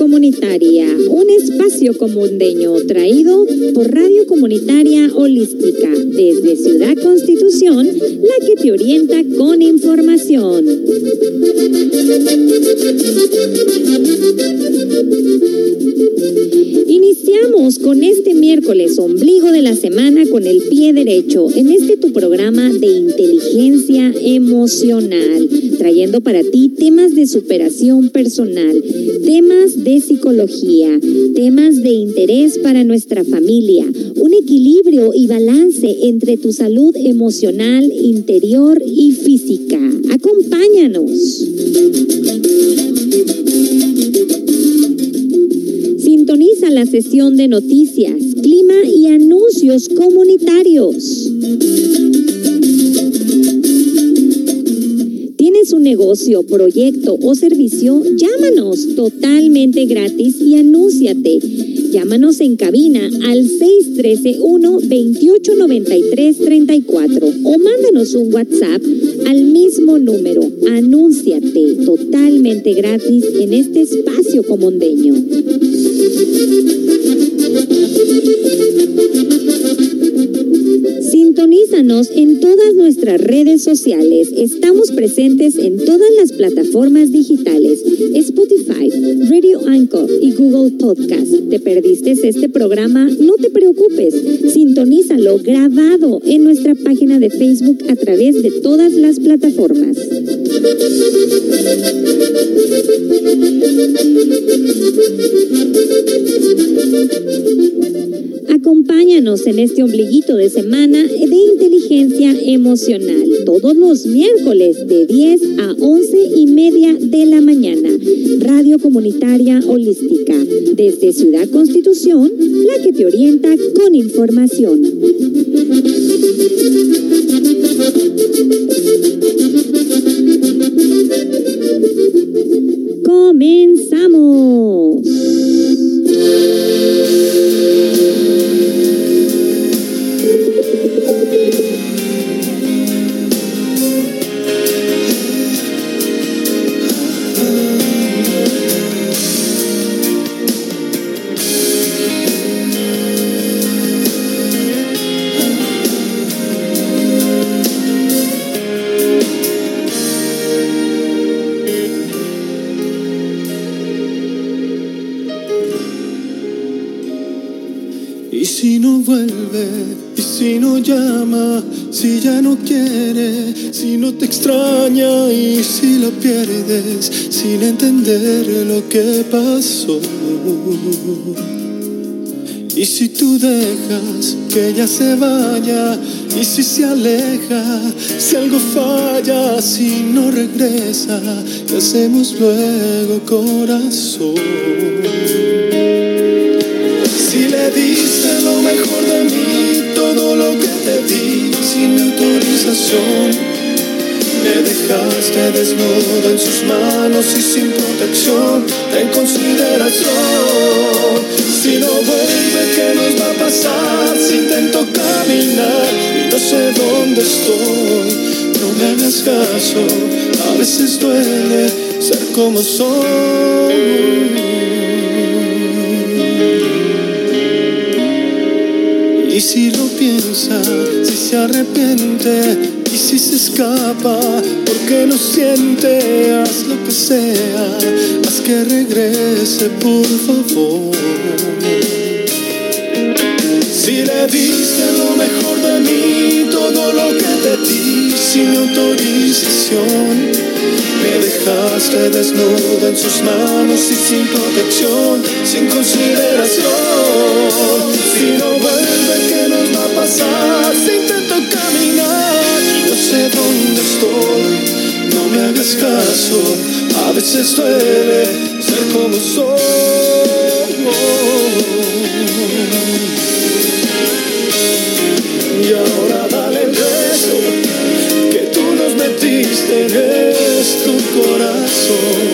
Comunitaria, un espacio comundeño traído por Radio Comunitaria Holística desde Ciudad Constitución, la que te orienta con información. Con este miércoles, ombligo de la semana, con el pie derecho, en este tu programa de inteligencia emocional, trayendo para ti temas de superación personal, temas de psicología, temas de interés para nuestra familia, un equilibrio y balance entre tu salud emocional, interior y física. Acompáñanos. Sintoniza la sesión de noticias, clima y anuncios comunitarios. ¿Tienes un negocio, proyecto o servicio? Llámanos totalmente gratis y anúnciate. Llámanos en cabina al 613-1-2893-34 o mándanos un WhatsApp al mismo número. Anúnciate totalmente gratis en este espacio comundeño. thank you. Sintonízanos en todas nuestras redes sociales. Estamos presentes en todas las plataformas digitales, Spotify, Radio Anchor y Google Podcast. ¿Te perdiste este programa? No te preocupes. Sintonízalo grabado en nuestra página de Facebook a través de todas las plataformas. Acompáñanos en este ombliguito de semana de inteligencia emocional, todos los miércoles de 10 a 11 y media de la mañana. Radio Comunitaria Holística, desde Ciudad Constitución, la que te orienta con información. Comenzamos. Si no llama, si ya no quiere, si no te extraña y si la pierdes sin entender lo que pasó. Y si tú dejas que ella se vaya, y si se aleja, si algo falla, si no regresa, ¿qué hacemos luego, corazón? Le diste lo mejor de mí, todo lo que te di sin autorización. Me dejaste desnudo en sus manos y sin protección, en consideración. Si no vuelve, ¿qué nos va a pasar? Si intento caminar no sé dónde estoy, no me hagas caso, a veces duele ser como soy. Y si lo piensa, si se arrepiente y si se escapa, porque no siente, haz lo que sea, haz que regrese, por favor. Si le diste lo mejor de mí, todo lo que te di sin autorización. Me dejaste desnuda en sus manos y sin protección, sin consideración. Si no vuelve, ¿qué intento caminar. Yo sé dónde estoy, no me hagas caso. A veces duele ser como soy. Y ahora dale el beso que tú nos metiste en tu corazón.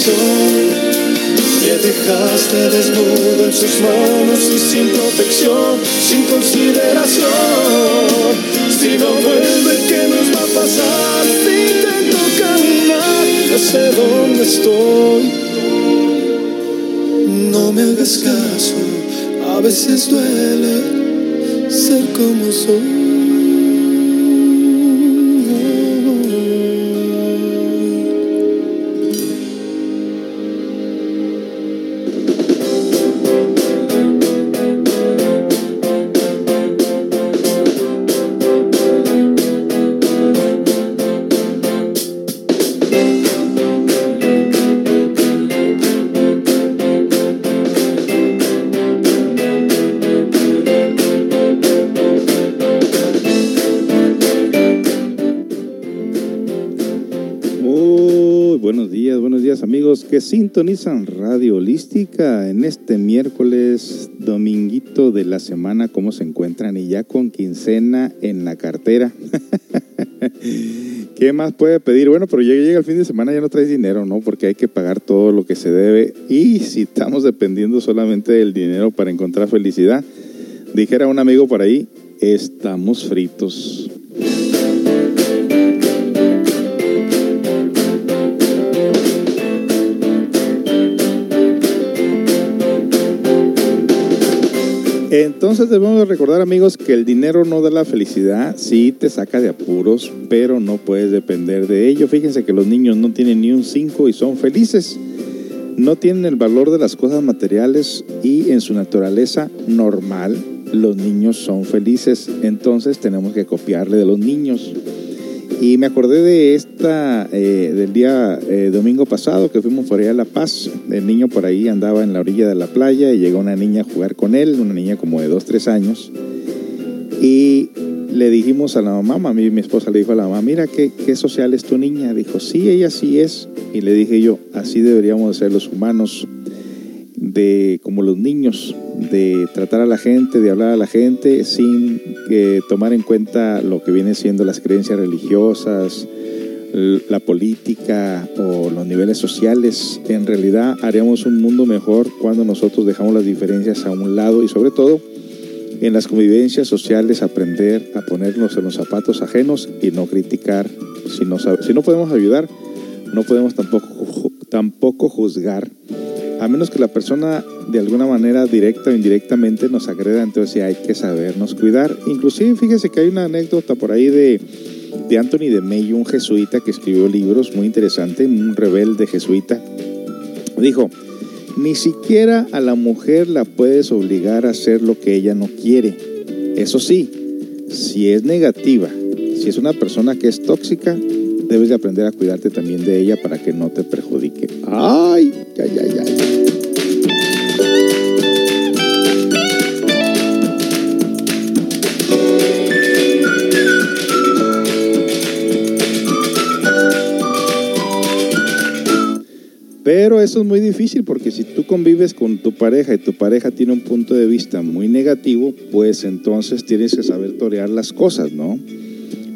Me dejaste desnudo en sus manos y sin protección, sin consideración. Si no vuelve, ¿qué nos va a pasar? Si intento caminar, no sé dónde estoy. No me hagas caso, a veces duele ser como soy. Sintonizan Radio Holística en este miércoles, dominguito de la semana, ¿cómo se encuentran? Y ya con quincena en la cartera. ¿Qué más puede pedir? Bueno, pero llega el fin de semana, ya no traes dinero, ¿no? Porque hay que pagar todo lo que se debe. Y si estamos dependiendo solamente del dinero para encontrar felicidad, dijera un amigo por ahí, estamos fritos. Entonces debemos recordar amigos que el dinero no da la felicidad, sí te saca de apuros, pero no puedes depender de ello. Fíjense que los niños no tienen ni un 5 y son felices. No tienen el valor de las cosas materiales y en su naturaleza normal los niños son felices. Entonces tenemos que copiarle de los niños. Y me acordé de esta, eh, del día eh, domingo pasado que fuimos por allá a La Paz. El niño por ahí andaba en la orilla de la playa y llegó una niña a jugar con él, una niña como de 2, 3 años. Y le dijimos a la mamá, mi, mi esposa le dijo a la mamá, mira, ¿qué, ¿qué social es tu niña? Dijo, sí, ella sí es. Y le dije yo, así deberíamos ser los humanos, de como los niños, de tratar a la gente, de hablar a la gente sin que tomar en cuenta lo que viene siendo las creencias religiosas, la política o los niveles sociales. En realidad haríamos un mundo mejor cuando nosotros dejamos las diferencias a un lado y sobre todo en las convivencias sociales aprender a ponernos en los zapatos ajenos y no criticar. Si no, si no podemos ayudar, no podemos tampoco, tampoco juzgar a menos que la persona de alguna manera directa o indirectamente nos agreda, entonces hay que sabernos cuidar. Inclusive fíjese que hay una anécdota por ahí de, de Anthony de Mello, un jesuita que escribió libros muy interesante, un rebelde jesuita. Dijo, ni siquiera a la mujer la puedes obligar a hacer lo que ella no quiere. Eso sí, si es negativa, si es una persona que es tóxica, debes de aprender a cuidarte también de ella para que no te perjudique. ¡Ay! ¡Ay, ay, ay! Pero eso es muy difícil porque si tú convives con tu pareja y tu pareja tiene un punto de vista muy negativo, pues entonces tienes que saber torear las cosas, ¿no?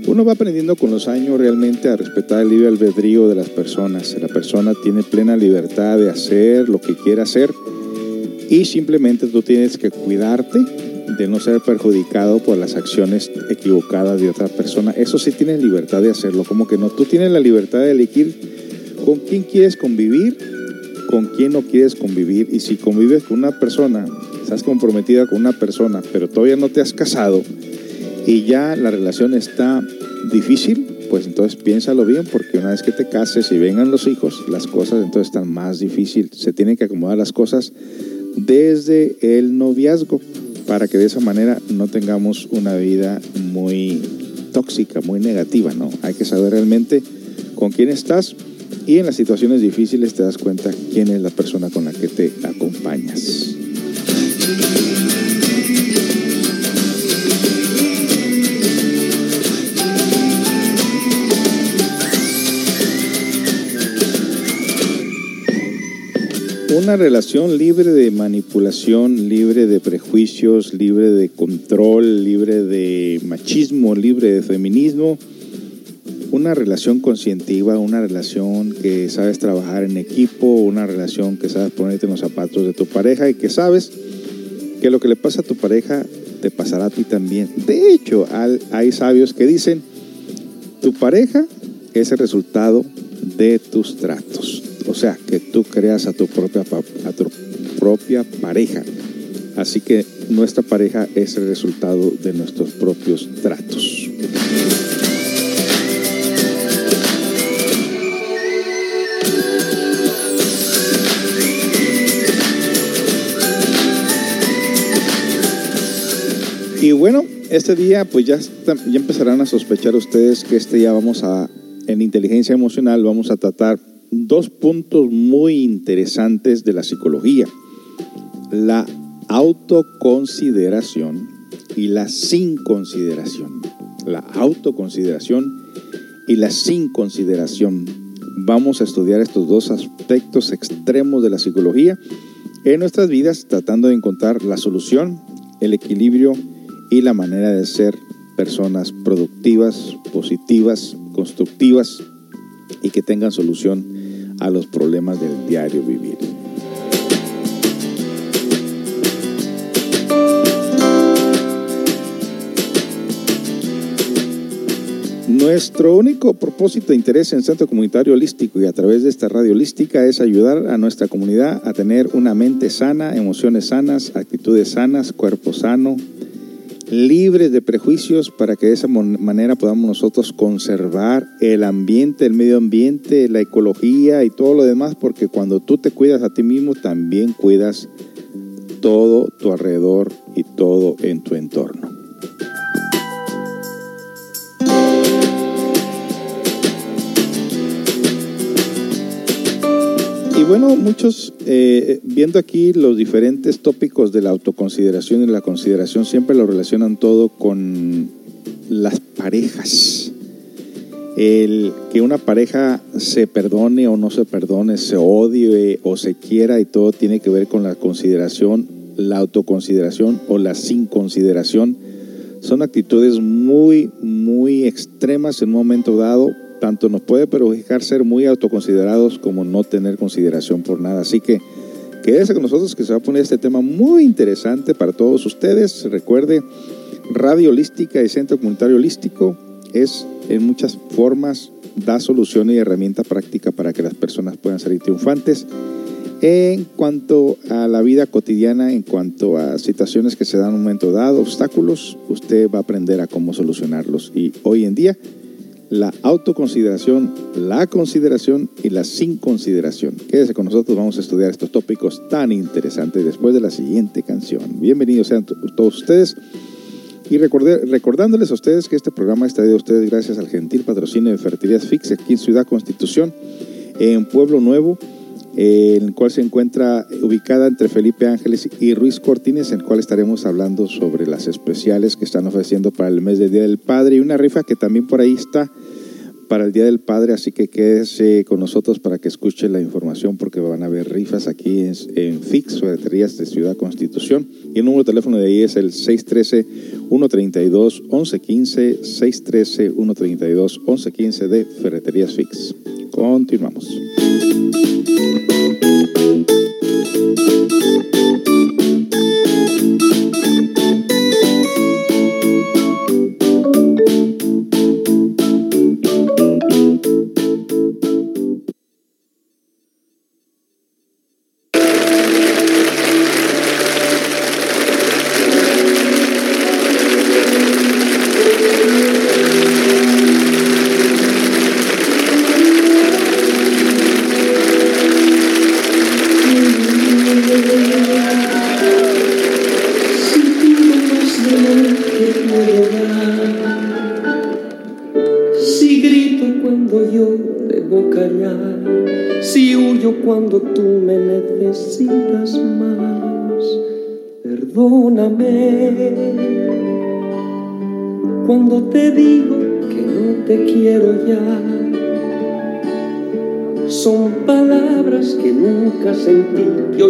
Uno va aprendiendo con los años realmente a respetar el libre albedrío de las personas. La persona tiene plena libertad de hacer lo que quiera hacer y simplemente tú tienes que cuidarte de no ser perjudicado por las acciones equivocadas de otra persona. Eso sí tienes libertad de hacerlo, como que no. Tú tienes la libertad de elegir con quién quieres convivir, con quién no quieres convivir y si convives con una persona, estás comprometida con una persona, pero todavía no te has casado, y ya la relación está difícil, pues entonces piénsalo bien, porque una vez que te cases y vengan los hijos, las cosas entonces están más difíciles. Se tienen que acomodar las cosas desde el noviazgo para que de esa manera no tengamos una vida muy tóxica, muy negativa, ¿no? Hay que saber realmente con quién estás y en las situaciones difíciles te das cuenta quién es la persona con la que te acompañas. Una relación libre de manipulación, libre de prejuicios, libre de control, libre de machismo, libre de feminismo. una relación conscientiva, una relación que sabes trabajar en equipo, una relación que sabes ponerte en los zapatos de tu pareja y que sabes que lo que le pasa a tu pareja te pasará a ti también. De hecho, hay sabios que dicen, tu pareja es el resultado de tus tratos. O sea, que tú creas a tu propia, a tu propia pareja. Así que nuestra pareja es el resultado de nuestros propios tratos. Y bueno, este día pues ya, ya empezarán a sospechar ustedes que este día vamos a, en inteligencia emocional, vamos a tratar dos puntos muy interesantes de la psicología. La autoconsideración y la sin consideración. La autoconsideración y la sin consideración. Vamos a estudiar estos dos aspectos extremos de la psicología en nuestras vidas tratando de encontrar la solución, el equilibrio y la manera de ser personas productivas, positivas, constructivas y que tengan solución a los problemas del diario vivir. Nuestro único propósito e interés en Centro Comunitario Holístico y a través de esta radio holística es ayudar a nuestra comunidad a tener una mente sana, emociones sanas, actitudes sanas, cuerpo sano, libres de prejuicios para que de esa manera podamos nosotros conservar el ambiente, el medio ambiente, la ecología y todo lo demás, porque cuando tú te cuidas a ti mismo, también cuidas todo tu alrededor y todo en tu entorno. Bueno, muchos, eh, viendo aquí los diferentes tópicos de la autoconsideración y la consideración, siempre lo relacionan todo con las parejas. El que una pareja se perdone o no se perdone, se odie o se quiera y todo tiene que ver con la consideración, la autoconsideración o la sin consideración. Son actitudes muy, muy extremas en un momento dado, tanto nos puede perjudicar ser muy autoconsiderados como no tener consideración por nada. Así que quédese con nosotros que se va a poner este tema muy interesante para todos ustedes. Recuerde, Radio Holística y Centro Comunitario Holístico es en muchas formas, da soluciones y herramienta práctica para que las personas puedan salir triunfantes. En cuanto a la vida cotidiana, en cuanto a situaciones que se dan en un momento dado, obstáculos, usted va a aprender a cómo solucionarlos. Y hoy en día la autoconsideración, la consideración y la sin consideración. Quédese con nosotros, vamos a estudiar estos tópicos tan interesantes después de la siguiente canción. Bienvenidos sean todos ustedes. Y recordándoles a ustedes que este programa está de ustedes gracias al gentil patrocinio de Fertilidad Fix aquí en Ciudad Constitución, en Pueblo Nuevo, en el cual se encuentra ubicada entre Felipe Ángeles y Ruiz Cortines, en el cual estaremos hablando sobre las especiales que están ofreciendo para el mes del Día del Padre y una rifa que también por ahí está para el Día del Padre, así que quédese con nosotros para que escuche la información porque van a haber rifas aquí en, en Fix, Ferreterías de Ciudad Constitución. Y el número de teléfono de ahí es el 613-132-1115, 613-132-1115 de Ferreterías Fix. Continuamos.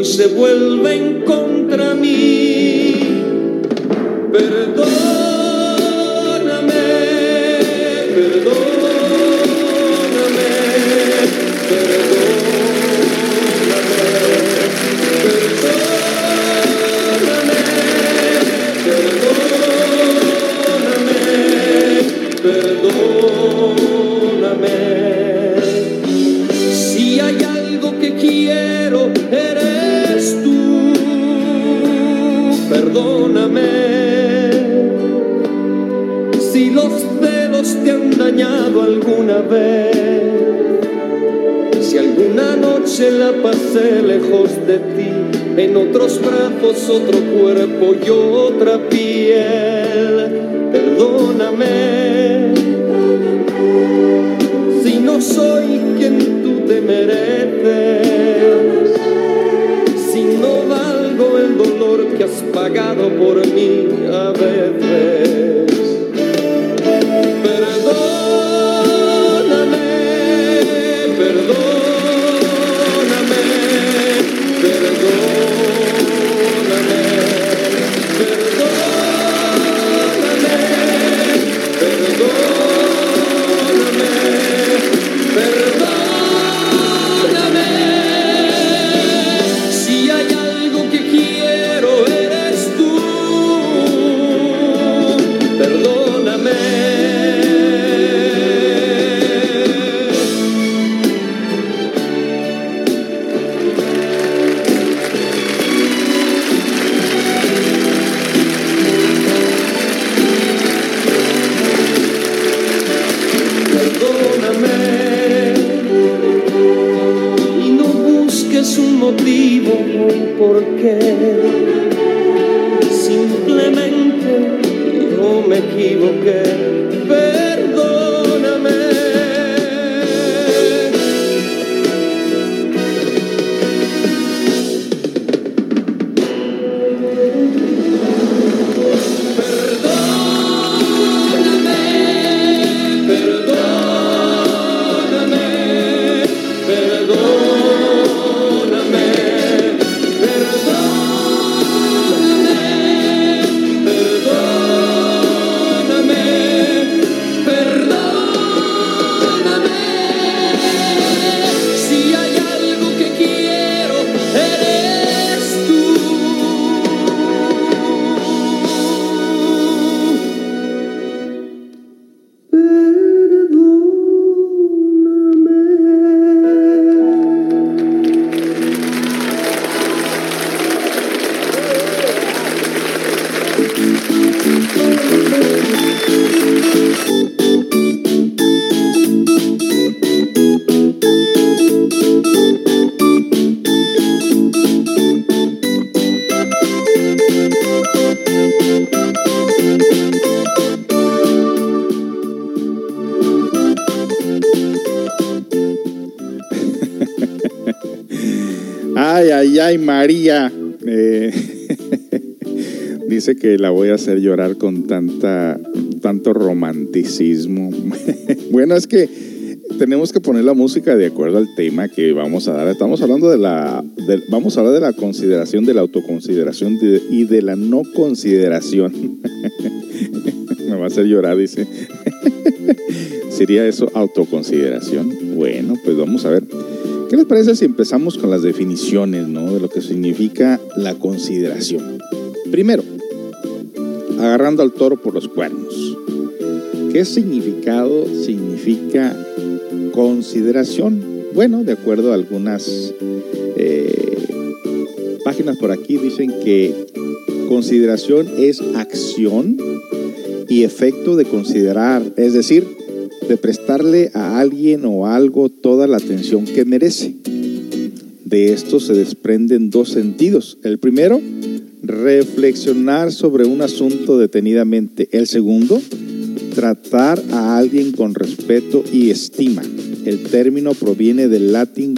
Se vuelven contra María. Eh, dice que la voy a hacer llorar con tanta, tanto romanticismo. bueno, es que tenemos que poner la música de acuerdo al tema que vamos a dar. Estamos hablando de la, vamos a hablar de la consideración, de la autoconsideración de- y de la no consideración. Me va a hacer llorar, dice. ¿Sería eso autoconsideración? Bueno, pues vamos a ver. ¿Qué les parece si empezamos con las definiciones ¿no? de lo que significa la consideración? Primero, agarrando al toro por los cuernos. ¿Qué significado significa consideración? Bueno, de acuerdo a algunas eh, páginas por aquí dicen que consideración es acción y efecto de considerar, es decir, de prestarle a alguien o algo toda la atención que merece. De esto se desprenden dos sentidos. El primero, reflexionar sobre un asunto detenidamente. El segundo, tratar a alguien con respeto y estima. El término proviene del latín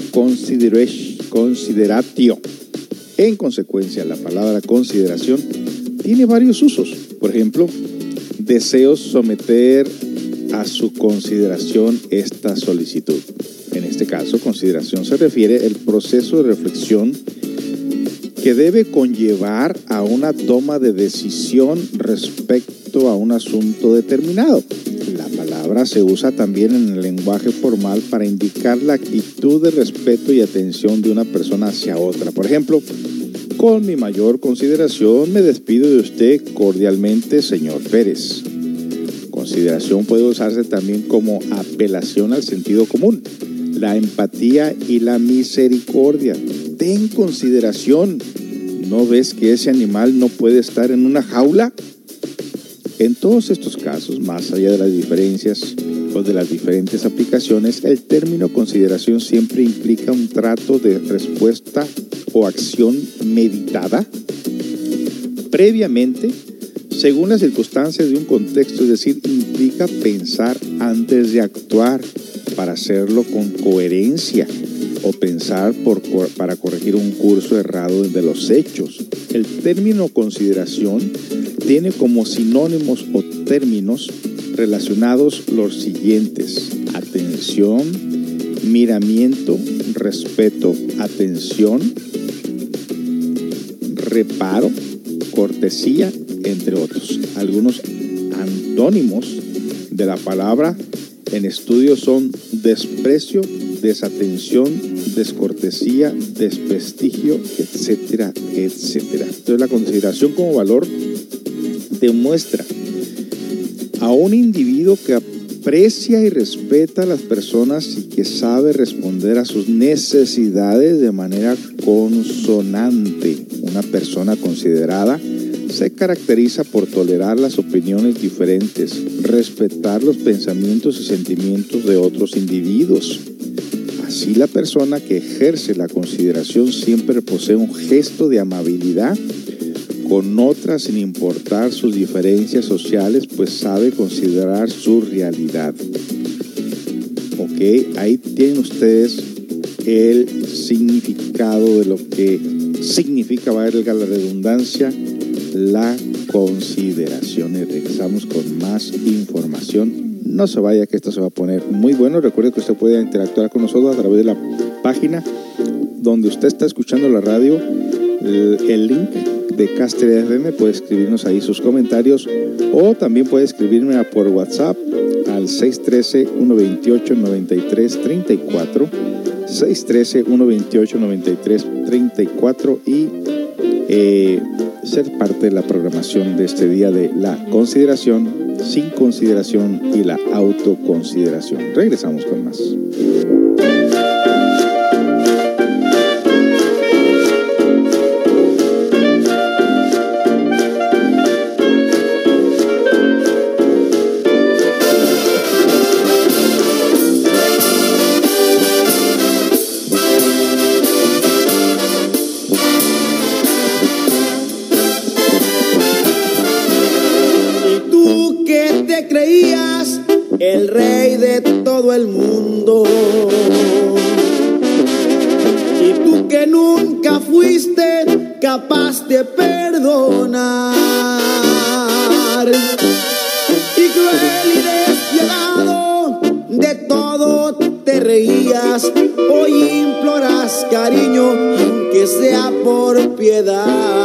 consideratio. En consecuencia, la palabra consideración tiene varios usos. Por ejemplo, deseo someter a su consideración esta solicitud. En este caso, consideración se refiere el proceso de reflexión que debe conllevar a una toma de decisión respecto a un asunto determinado. La palabra se usa también en el lenguaje formal para indicar la actitud de respeto y atención de una persona hacia otra. Por ejemplo, con mi mayor consideración me despido de usted cordialmente, señor Pérez. Consideración puede usarse también como apelación al sentido común, la empatía y la misericordia. Ten consideración. ¿No ves que ese animal no puede estar en una jaula? En todos estos casos, más allá de las diferencias o de las diferentes aplicaciones, el término consideración siempre implica un trato de respuesta o acción meditada previamente según las circunstancias de un contexto, es decir, implica pensar antes de actuar para hacerlo con coherencia o pensar para corregir un curso errado de los hechos. El término consideración tiene como sinónimos o términos relacionados los siguientes. Atención, miramiento, respeto, atención, reparo, cortesía, entre otros. Algunos antónimos de la palabra en estudio son desprecio, desatención, descortesía, desprestigio, etcétera, etcétera. Entonces la consideración como valor demuestra a un individuo que aprecia y respeta a las personas y que sabe responder a sus necesidades de manera consonante. Una persona considerada se caracteriza por tolerar las opiniones diferentes, respetar los pensamientos y sentimientos de otros individuos. Así la persona que ejerce la consideración siempre posee un gesto de amabilidad con otras sin importar sus diferencias sociales, pues sabe considerar su realidad. Ok, ahí tienen ustedes el significado de lo que significa, valga la redundancia, la consideración. Regresamos con más información. No se vaya que esto se va a poner muy bueno. Recuerde que usted puede interactuar con nosotros a través de la página donde usted está escuchando la radio. El link de Caster FM puede escribirnos ahí sus comentarios o también puede escribirme por WhatsApp al 613-128-9334. 613-128-9334 y eh, ser parte de la programación de este día de la consideración, sin consideración y la autoconsideración. Regresamos con más. Capaz de perdonar. Y cruel y despiadado, de todo te reías. Hoy imploras cariño, aunque sea por piedad.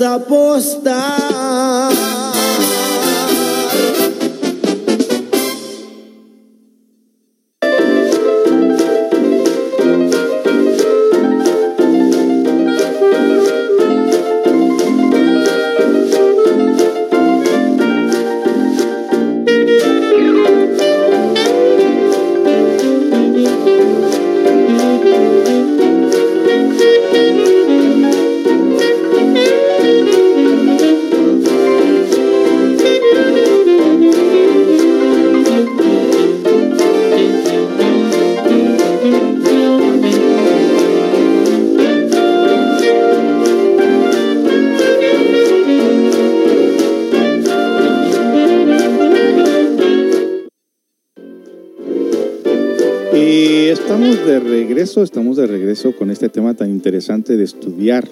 Apostar. Estamos de regreso con este tema tan interesante de estudiar.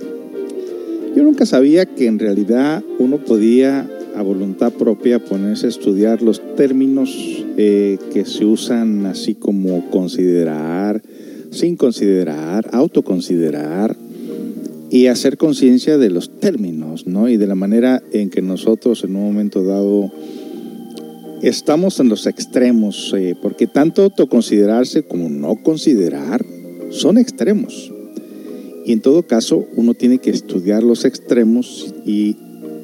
Yo nunca sabía que en realidad uno podía a voluntad propia ponerse a estudiar los términos eh, que se usan así como considerar, sin considerar, autoconsiderar y hacer conciencia de los términos, ¿no? Y de la manera en que nosotros en un momento dado estamos en los extremos, eh, porque tanto autoconsiderarse como no considerar son extremos. Y en todo caso, uno tiene que estudiar los extremos y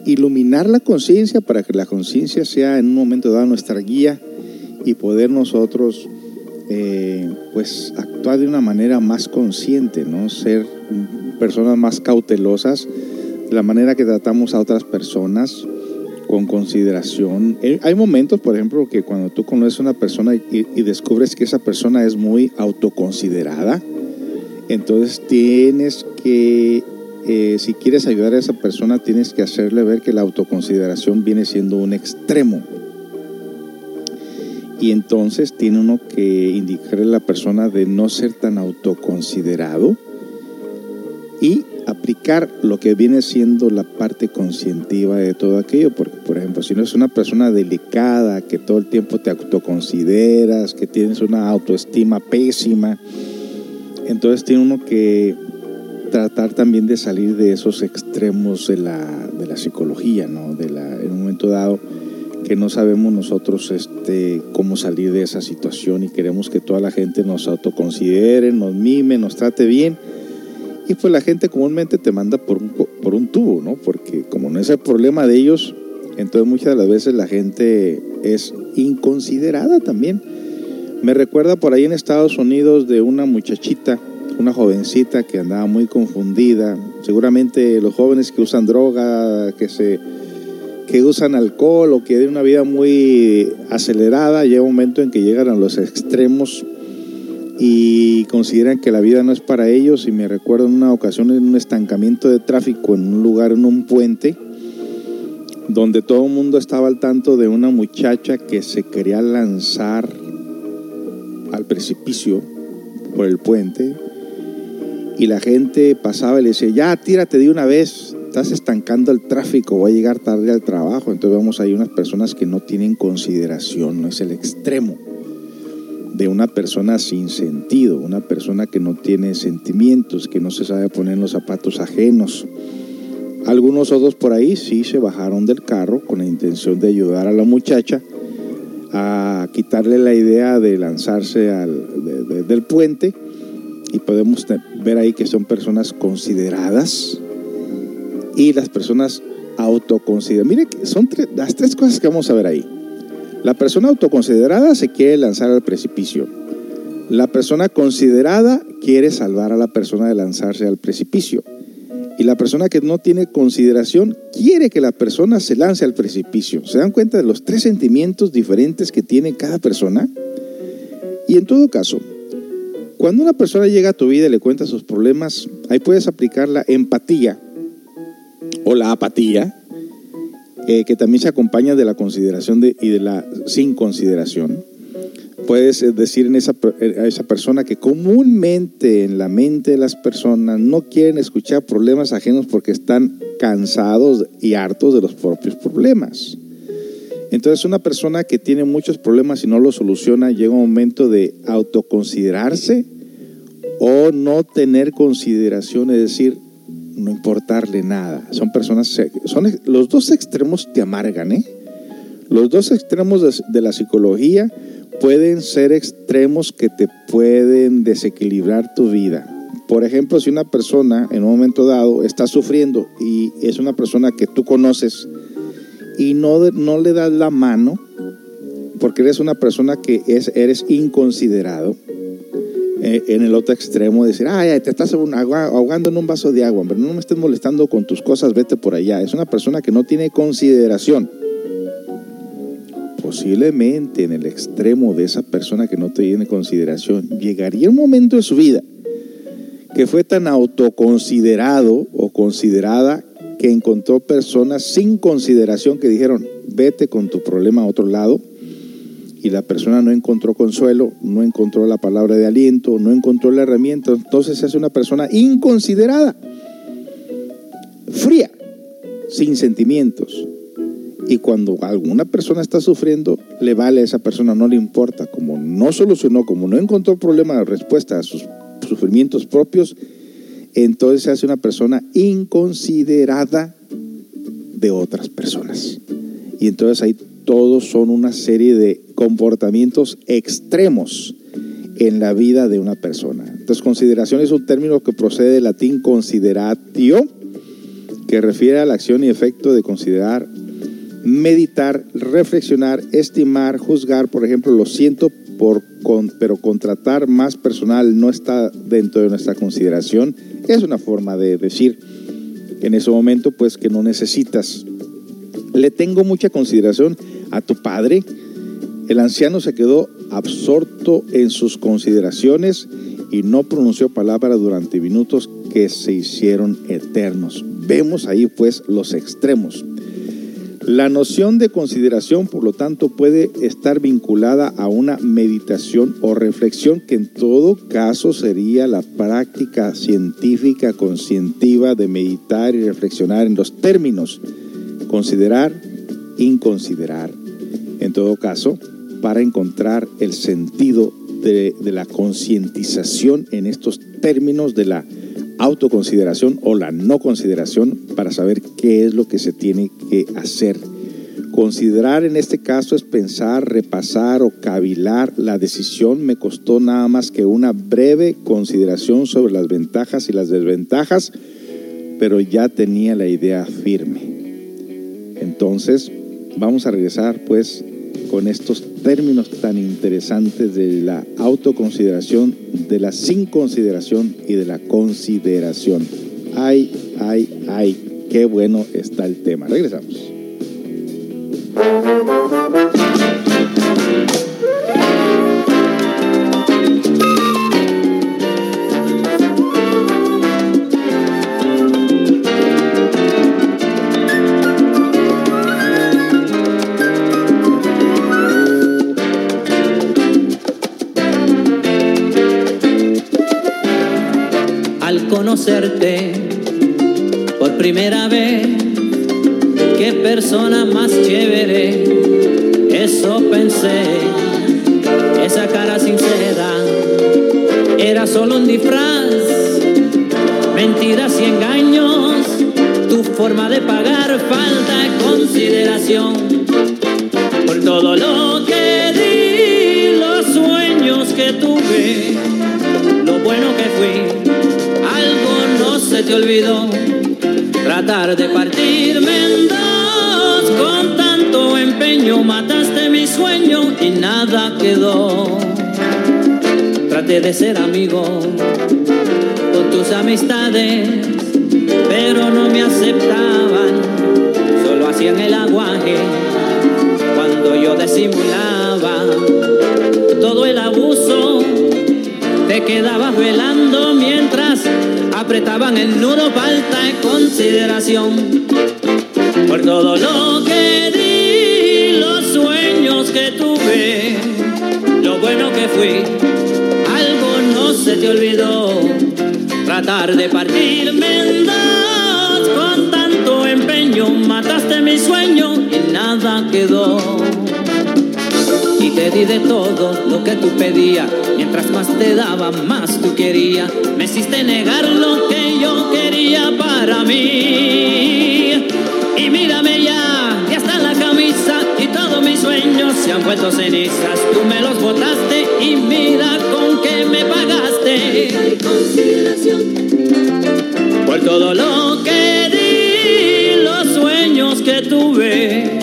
iluminar la conciencia para que la conciencia sea en un momento dado nuestra guía y poder nosotros eh, pues actuar de una manera más consciente, ¿no? Ser personas más cautelosas de la manera que tratamos a otras personas, con consideración. Eh, Hay momentos, por ejemplo, que cuando tú conoces a una persona y, y descubres que esa persona es muy autoconsiderada, entonces tienes que, eh, si quieres ayudar a esa persona, tienes que hacerle ver que la autoconsideración viene siendo un extremo. Y entonces tiene uno que indicarle a la persona de no ser tan autoconsiderado y aplicar lo que viene siendo la parte conscientiva de todo aquello, porque por ejemplo, si no es una persona delicada, que todo el tiempo te autoconsideras, que tienes una autoestima pésima, entonces tiene uno que tratar también de salir de esos extremos de la, de la psicología, ¿no? De la, en un momento dado que no sabemos nosotros este, cómo salir de esa situación y queremos que toda la gente nos autoconsidere, nos mime, nos trate bien y pues la gente comúnmente te manda por un, por un tubo, ¿no? Porque como no es el problema de ellos, entonces muchas de las veces la gente es inconsiderada también. Me recuerda por ahí en Estados Unidos de una muchachita, una jovencita que andaba muy confundida. Seguramente los jóvenes que usan droga, que se que usan alcohol o que tienen una vida muy acelerada, llega un momento en que llegan a los extremos y consideran que la vida no es para ellos. Y me recuerdo en una ocasión en un estancamiento de tráfico en un lugar, en un puente, donde todo el mundo estaba al tanto de una muchacha que se quería lanzar al precipicio por el puente. Y la gente pasaba y le decía, ya tírate de una vez, estás estancando el tráfico, voy a llegar tarde al trabajo. Entonces vemos ahí unas personas que no tienen consideración, no es el extremo de una persona sin sentido, una persona que no tiene sentimientos, que no se sabe poner en los zapatos ajenos. Algunos otros por ahí sí se bajaron del carro con la intención de ayudar a la muchacha a quitarle la idea de lanzarse al, de, de, del puente y podemos ver ahí que son personas consideradas y las personas autoconsideradas. Mire, son las tres cosas que vamos a ver ahí. La persona autoconsiderada se quiere lanzar al precipicio. La persona considerada quiere salvar a la persona de lanzarse al precipicio. Y la persona que no tiene consideración quiere que la persona se lance al precipicio. ¿Se dan cuenta de los tres sentimientos diferentes que tiene cada persona? Y en todo caso, cuando una persona llega a tu vida y le cuenta sus problemas, ahí puedes aplicar la empatía o la apatía, eh, que también se acompaña de la consideración de, y de la sin consideración. Puedes eh, decir en esa, eh, a esa persona que comúnmente en la mente de las personas no quieren escuchar problemas ajenos porque están cansados y hartos de los propios problemas. Entonces una persona que tiene muchos problemas y no los soluciona llega un momento de autoconsiderarse o no tener consideración, es decir, no importarle nada. Son personas, son, los dos extremos te amargan, ¿eh? Los dos extremos de, la psicología pueden ser extremos que te pueden desequilibrar tu vida. Por ejemplo, si una persona en un momento dado está sufriendo y es una persona que tú conoces y no, no le das la mano, porque eres una persona que es, eres inconsiderado, eh, en el otro extremo decir, ay, te estás ahogando en un vaso de agua, pero no me estés molestando con tus cosas, vete por allá. Es una persona que no tiene consideración. Posiblemente en el extremo de esa persona que no tiene consideración, llegaría un momento de su vida que fue tan autoconsiderado o considerada que encontró personas sin consideración que dijeron, vete con tu problema a otro lado y la persona no encontró consuelo, no encontró la palabra de aliento, no encontró la herramienta, entonces se hace una persona inconsiderada, fría, sin sentimientos. Y cuando alguna persona está sufriendo, le vale a esa persona, no le importa. Como no solucionó, como no encontró problema de respuesta a sus sufrimientos propios, entonces se hace una persona inconsiderada de otras personas. Y entonces ahí todos son una serie de comportamientos extremos en la vida de una persona. Entonces, consideración es un término que procede del latín consideratio, que refiere a la acción y efecto de considerar, meditar, reflexionar, estimar, juzgar. Por ejemplo, lo siento, por pero contratar más personal no está dentro de nuestra consideración. Es una forma de decir en ese momento, pues, que no necesitas. Le tengo mucha consideración a tu padre. El anciano se quedó absorto en sus consideraciones y no pronunció palabra durante minutos que se hicieron eternos. Vemos ahí pues los extremos. La noción de consideración, por lo tanto, puede estar vinculada a una meditación o reflexión que en todo caso sería la práctica científica conscientiva de meditar y reflexionar en los términos considerar, inconsiderar. En todo caso, para encontrar el sentido de, la concientización en estos términos de la autoconsideración o la no consideración para saber qué es lo que se tiene que hacer. Considerar en este caso es pensar, repasar o cavilar. La decisión me costó nada más que una breve consideración sobre las ventajas y las desventajas, pero ya tenía la idea firme. Entonces, vamos a regresar pues con estos términos tan interesantes de la autoconsideración, de la sin consideración y de la consideración. Ay, ay, ay, qué bueno está el tema. Regresamos. Conocerte por primera vez. Qué persona más chévere, eso pensé. Esa cara sincera era solo un disfraz, mentiras y engaños. Tu forma de pagar falta de consideración por todo lo que di, los sueños que tuve, te olvidó tratar de partirme en dos. Con tanto empeño mataste mi sueño y nada quedó. Traté de ser amigo con tus amistades, pero no me aceptaban. Solo hacían el aguaje cuando yo disimulaba todo el abuso. Te quedabas velando mientras apretaban el nudo, falta de consideración por todo lo que di, los sueños que tuve, lo bueno que fui, algo no se te olvidó. Tratar de partirme en dos con tanto empeño, mataste mi sueño y nada quedó. Te di de todo lo que tú pedías, mientras más te daba, más tú querías. Me hiciste negar lo que yo quería para mí. Y mírame ya, ya está la camisa y todos mis sueños se han vuelto cenizas. Tú me los botaste y mira con qué me pagaste. Por todo lo que di, los sueños que tuve,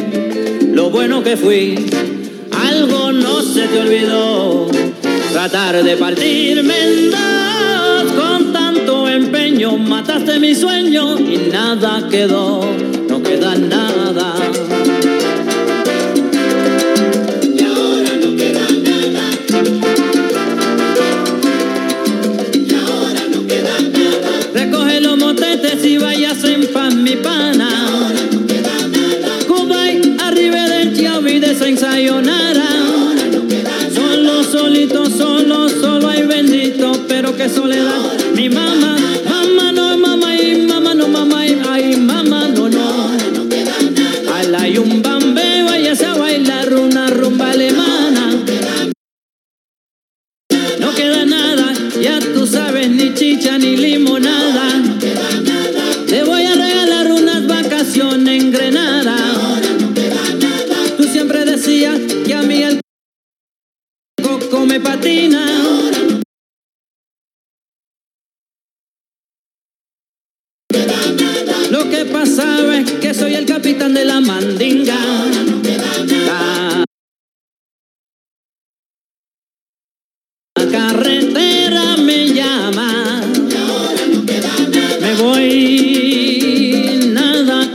lo bueno que fui, olvidó. Tratar de partirme en dos con tanto empeño, mataste mi sueño y nada quedó,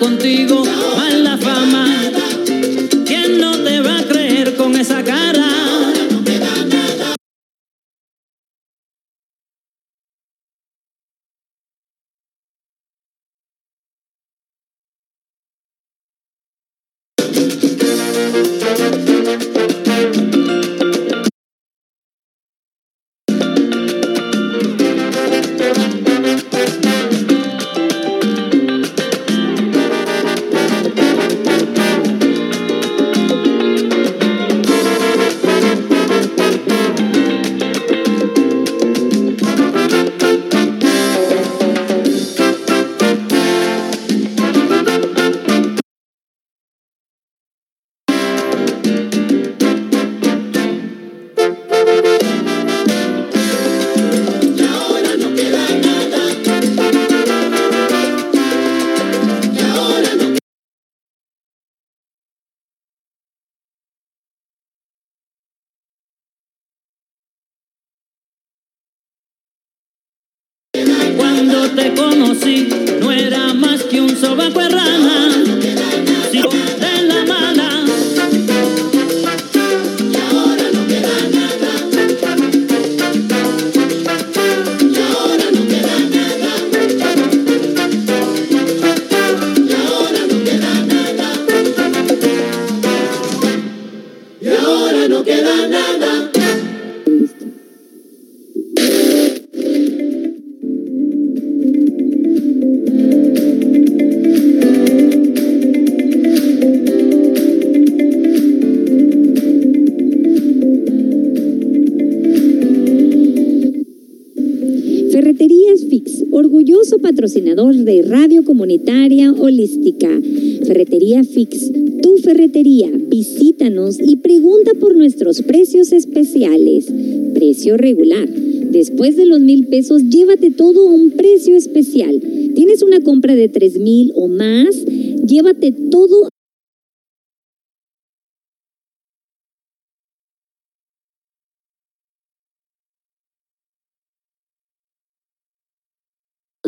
contigo, patrocinador de Radio Comunitaria Holística. Ferretería Fix, tu ferretería. Visítanos y pregunta por nuestros precios especiales. Precio regular. Después de los mil pesos, llévate todo a un precio especial. ¿Tienes una compra de tres mil o más? Llévate todo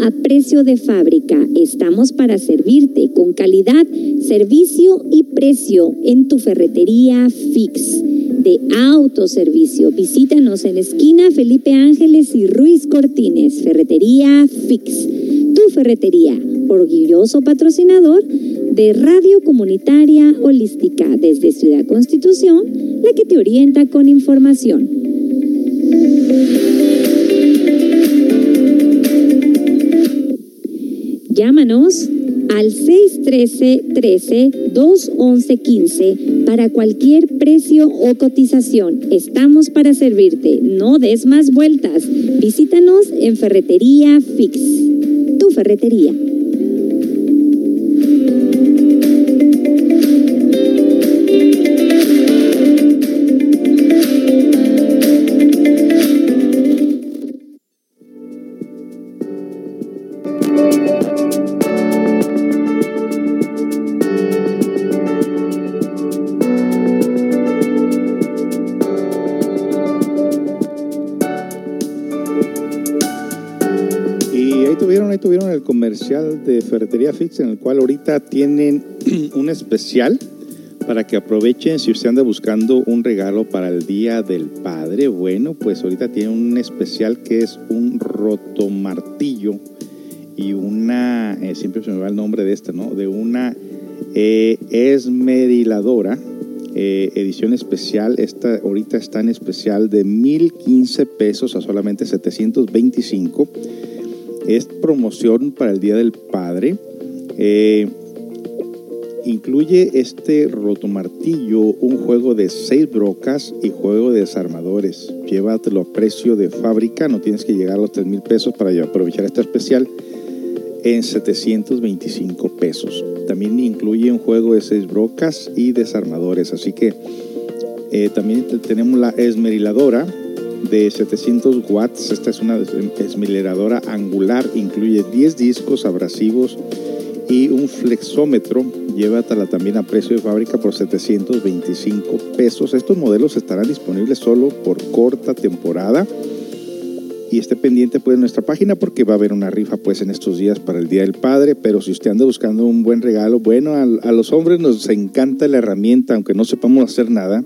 a precio de fábrica. Estamos para servirte con calidad, servicio y precio en tu ferretería Fix de autoservicio. Visítanos en esquina Felipe Ángeles y Ruiz Cortines, Ferretería Fix. Tu ferretería, orgulloso patrocinador de Radio Comunitaria Holística desde Ciudad Constitución, la que te orienta con información. Llámanos al 613-13-211-15 para cualquier precio o cotización. Estamos para servirte. No des más vueltas. Visítanos en Ferretería Fix. Tu ferretería. De Ferretería Fix en el cual ahorita tienen un especial para que aprovechen si usted anda buscando un regalo para el Día del Padre. Bueno, pues ahorita tienen un especial que es un rotomartillo y una, eh, siempre se me va el nombre de esta, ¿no? De una eh, esmeriladora. Eh, edición especial, esta ahorita está en especial de 1015 pesos a solamente 725 es promoción para el Día del Padre. Eh, incluye este rotomartillo, un juego de seis brocas y juego de desarmadores. Llévatelo a precio de fábrica, no tienes que llegar a los 3 mil pesos para aprovechar este especial en 725 pesos. También incluye un juego de seis brocas y desarmadores, así que eh, también tenemos la esmeriladora de 700 watts. Esta es una esmileradora angular, incluye 10 discos abrasivos y un flexómetro. Llévatela también a precio de fábrica por 725 pesos. Estos modelos estarán disponibles solo por corta temporada. Y esté pendiente pues en nuestra página porque va a haber una rifa pues en estos días para el Día del Padre. Pero si usted anda buscando un buen regalo, bueno, a los hombres nos encanta la herramienta, aunque no sepamos hacer nada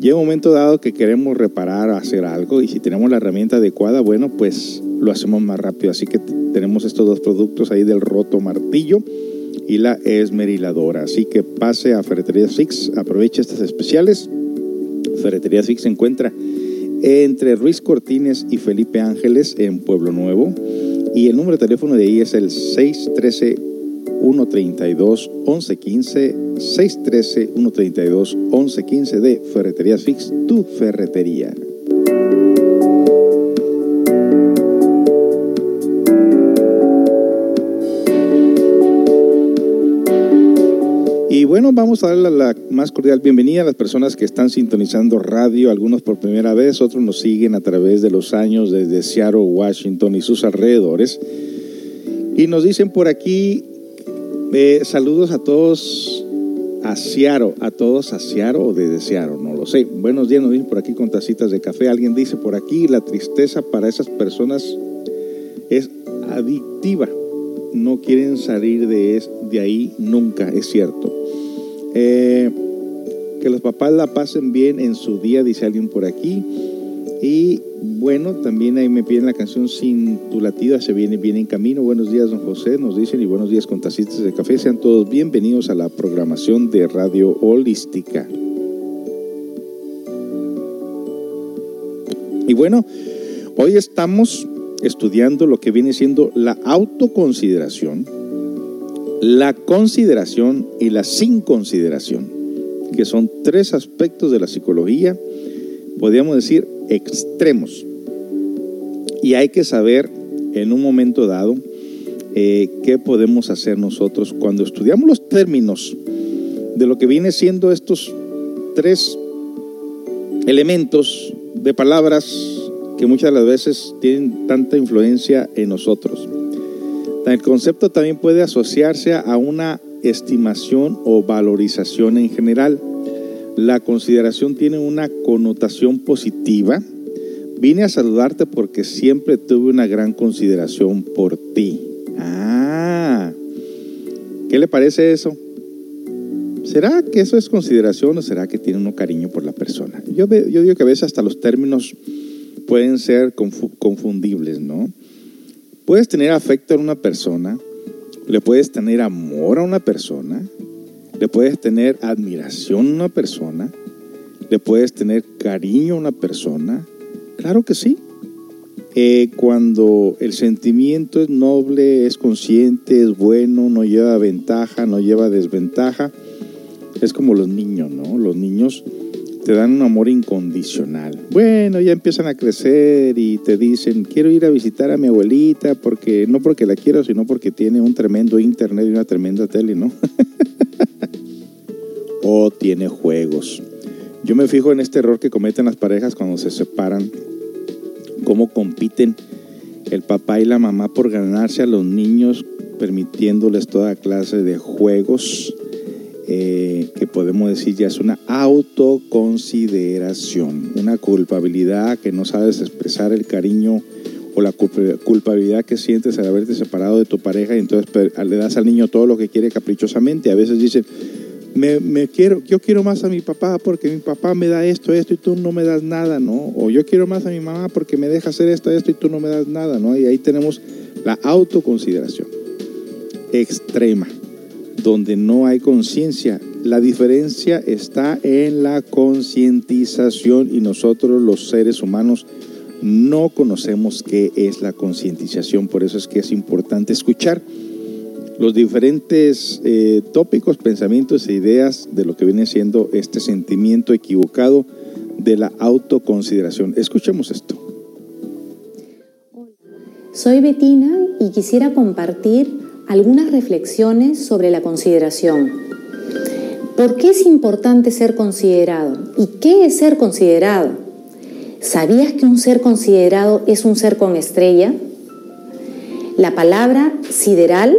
Llega un momento dado que queremos reparar o hacer algo y si tenemos la herramienta adecuada, bueno, pues lo hacemos más rápido. Así que tenemos estos dos productos ahí del roto martillo y la esmeriladora. Así que pase a Ferretería Fix, aproveche estas especiales. Ferretería Fix se encuentra entre Ruiz Cortines y Felipe Ángeles en Pueblo Nuevo. Y el número de teléfono de ahí es el 613 132 1115 613 132 1115 de Ferreterías Fix, tu ferretería. Y bueno, vamos a darle la más cordial bienvenida a las personas que están sintonizando radio, algunos por primera vez, otros nos siguen a través de los años desde Seattle, Washington y sus alrededores. Y nos dicen por aquí, eh, saludos a todos a Ciaro, a todos a Ciaro o de Ciaro, no lo sé. Buenos días, nos dicen por aquí con tacitas de café. Alguien dice por aquí, la tristeza para esas personas es adictiva. No quieren salir de, de ahí nunca, es cierto. Eh, que los papás la pasen bien en su día, dice alguien por aquí. Y bueno, también ahí me piden la canción Sin tu se viene bien en camino. Buenos días, don José, nos dicen, y buenos días con tacitas de café. Sean todos bienvenidos a la programación de Radio Holística. Y bueno, hoy estamos estudiando lo que viene siendo la autoconsideración, la consideración y la sin consideración, que son tres aspectos de la psicología, podríamos decir extremos. Y hay que saber en un momento dado eh, qué podemos hacer nosotros cuando estudiamos los términos de lo que viene siendo estos tres elementos de palabras que muchas las veces tienen tanta influencia en nosotros. El concepto también puede asociarse a una estimación o valorización en general. La consideración tiene una connotación positiva. Vine a saludarte porque siempre tuve una gran consideración por ti. Ah, ¿qué le parece eso? ¿Será que eso es consideración o será que tiene uno cariño por la persona? Yo, yo digo que a veces hasta los términos pueden ser confundibles, ¿no? Puedes tener afecto a una persona, le puedes tener amor a una persona, le puedes tener admiración a una persona, le puedes tener cariño a una persona. Claro que sí. Eh, cuando el sentimiento es noble, es consciente, es bueno, no lleva ventaja, no lleva desventaja, es como los niños, ¿no? Los niños te dan un amor incondicional. Bueno, ya empiezan a crecer y te dicen, quiero ir a visitar a mi abuelita, porque no porque la quiero, sino porque tiene un tremendo internet y una tremenda tele, ¿no? o tiene juegos. Yo me fijo en este error que cometen las parejas cuando se separan, cómo compiten el papá y la mamá por ganarse a los niños, permitiéndoles toda clase de juegos eh, que podemos decir ya es una autoconsideración, una culpabilidad que no sabes expresar el cariño o la culpabilidad que sientes al haberte separado de tu pareja y entonces le das al niño todo lo que quiere caprichosamente. A veces dicen, me, quiero, yo quiero más a mi papá porque mi papá me da esto, esto y tú no me das nada, ¿no? O yo quiero más a mi mamá porque me deja hacer esto, esto y tú no me das nada, ¿no? Y ahí tenemos la autoconsideración extrema donde no hay conciencia. La diferencia está en la concientización y nosotros los seres humanos no conocemos qué es la concientización. Por eso es que es importante escuchar los diferentes eh, tópicos, pensamientos e ideas de lo que viene siendo este sentimiento equivocado de la autoconsideración. Escuchemos esto. Soy Betina y quisiera compartir algunas reflexiones sobre la consideración. ¿Por qué es importante ser considerado? ¿Y qué es ser considerado? ¿Sabías que un ser considerado es un ser con estrella? La palabra sideral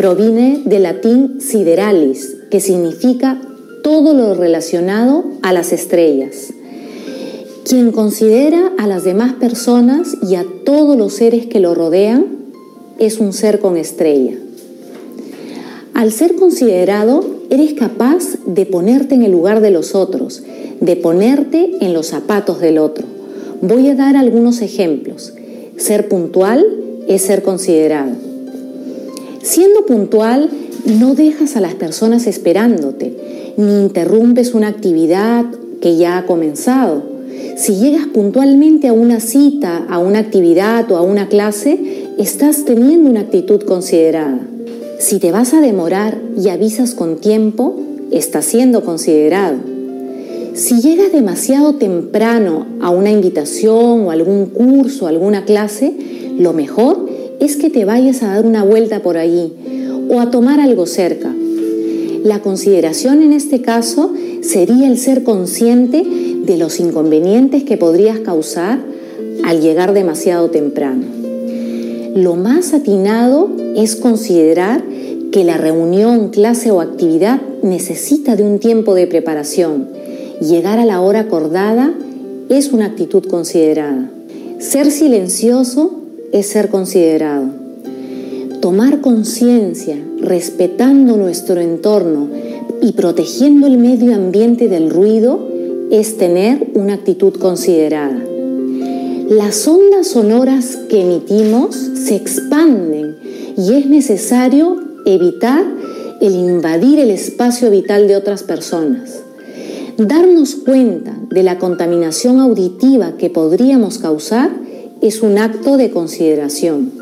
proviene del latín sideralis, que significa todo lo relacionado a las estrellas. Quien considera a las demás personas y a todos los seres que lo rodean es un ser con estrella. Al ser considerado, eres capaz de ponerte en el lugar de los otros, de ponerte en los zapatos del otro. Voy a dar algunos ejemplos. Ser puntual es ser considerado. Siendo puntual, no dejas a las personas esperándote, ni interrumpes una actividad que ya ha comenzado. Si llegas puntualmente a una cita, a una actividad o a una clase, estás teniendo una actitud considerada. Si te vas a demorar y avisas con tiempo, está siendo considerado. Si llegas demasiado temprano a una invitación o algún curso, alguna clase, lo mejor es que te vayas a dar una vuelta por allí o a tomar algo cerca. La consideración en este caso sería el ser consciente de los inconvenientes que podrías causar al llegar demasiado temprano. Lo más atinado es considerar que la reunión, clase o actividad necesita de un tiempo de preparación. Llegar a la hora acordada es una actitud considerada. Ser silencioso es ser considerado. Tomar conciencia, respetando nuestro entorno y protegiendo el medio ambiente del ruido, es tener una actitud considerada. Las ondas sonoras que emitimos se expanden y es necesario evitar el invadir el espacio vital de otras personas. Darnos cuenta de la contaminación auditiva que podríamos causar es un acto de consideración.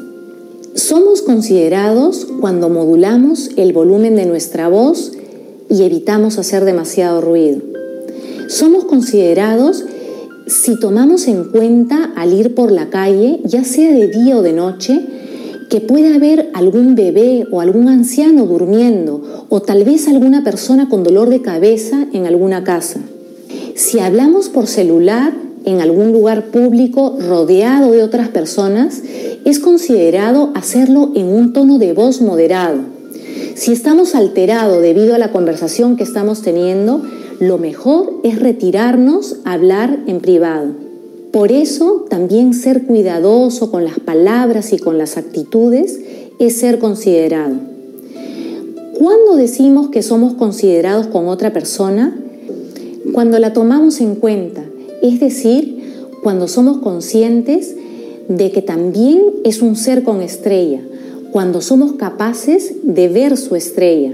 Somos considerados cuando modulamos el volumen de nuestra voz y evitamos hacer demasiado ruido. Somos considerados si tomamos en cuenta al ir por la calle, ya sea de día o de noche, que pueda haber algún bebé o algún anciano durmiendo o tal vez alguna persona con dolor de cabeza en alguna casa. Si hablamos por celular en algún lugar público rodeado de otras personas, es considerado hacerlo en un tono de voz moderado. Si estamos alterados debido a la conversación que estamos teniendo, lo mejor es retirarnos a hablar en privado. Por eso también ser cuidadoso con las palabras y con las actitudes es ser considerado. ¿Cuándo decimos que somos considerados con otra persona? Cuando la tomamos en cuenta, es decir, cuando somos conscientes de que también es un ser con estrella, cuando somos capaces de ver su estrella.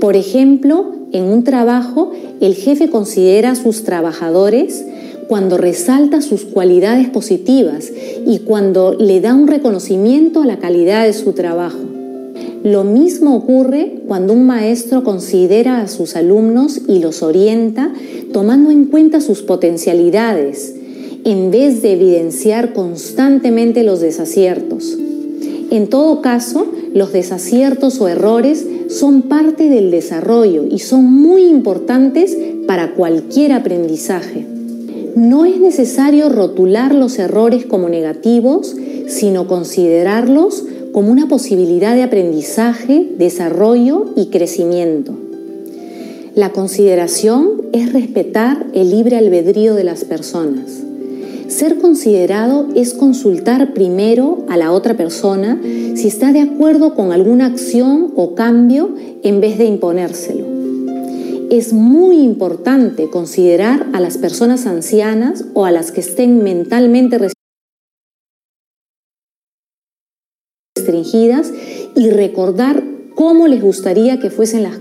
Por ejemplo, en un trabajo, el jefe considera a sus trabajadores cuando resalta sus cualidades positivas y cuando le da un reconocimiento a la calidad de su trabajo. Lo mismo ocurre cuando un maestro considera a sus alumnos y los orienta tomando en cuenta sus potencialidades, en vez de evidenciar constantemente los desaciertos. En todo caso, los desaciertos o errores son parte del desarrollo y son muy importantes para cualquier aprendizaje. No es necesario rotular los errores como negativos, sino considerarlos como una posibilidad de aprendizaje, desarrollo y crecimiento. La consideración es respetar el libre albedrío de las personas. Ser considerado es consultar primero a la otra persona si está de acuerdo con alguna acción o cambio en vez de imponérselo. Es muy importante considerar a las personas ancianas o a las que estén mentalmente y recordar cómo les gustaría que fuesen las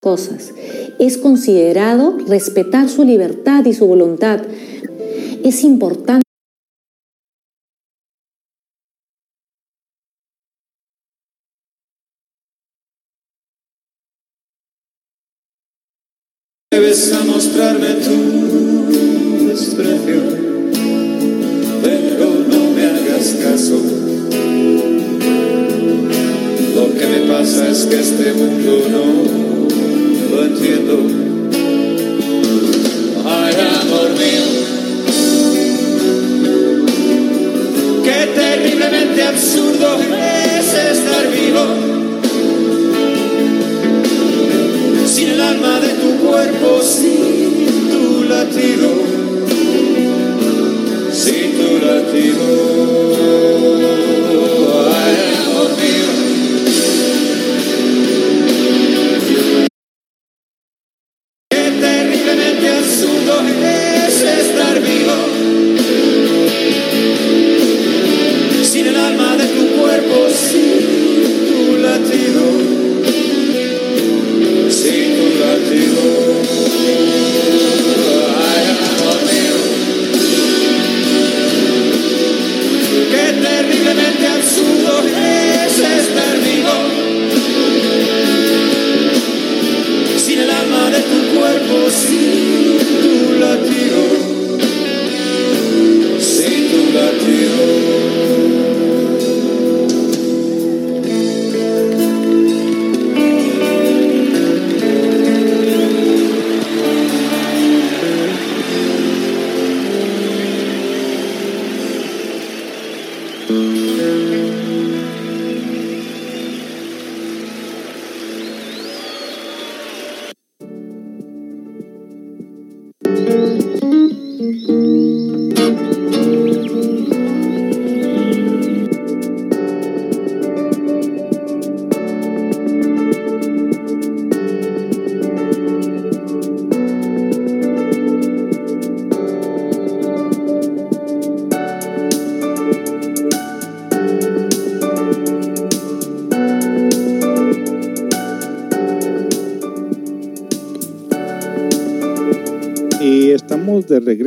cosas. Es considerado respetar su libertad y su voluntad. Es importante. Que este mundo no lo entiendo. Ay, amor mío, qué terriblemente absurdo es estar vivo. Sin el alma de tu cuerpo, sin tu latido, sin tu latido.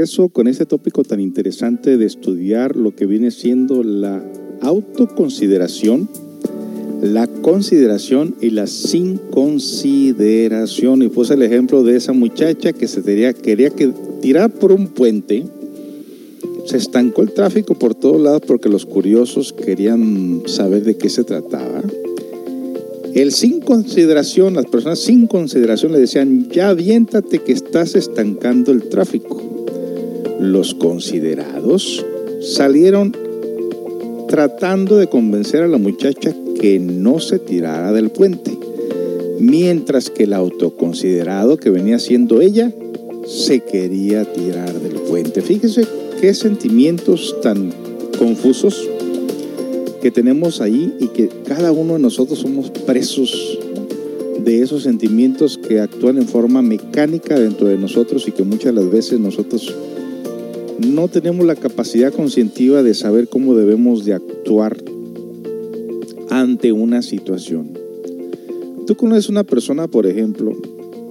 Regreso con este tópico tan interesante de estudiar lo que viene siendo la autoconsideración, la consideración y la sin consideración. Y puse el ejemplo de esa muchacha que se quería, que tirar por un puente. Se estancó el tráfico por todos lados porque los curiosos querían saber de qué se trataba. El sin consideración, las personas sin consideración le decían, ya aviéntate que estás estancando el tráfico los considerados salieron tratando de convencer a la muchacha que no se tirara del puente, mientras que el autoconsiderado que venía siendo ella se quería tirar del puente. Fíjese qué sentimientos tan confusos que tenemos ahí y que cada uno de nosotros somos presos de esos sentimientos que actúan en forma mecánica dentro de nosotros y que muchas de las veces nosotros no tenemos la capacidad conscientiva de saber cómo debemos de actuar ante una situación. Tú conoces una persona, por ejemplo,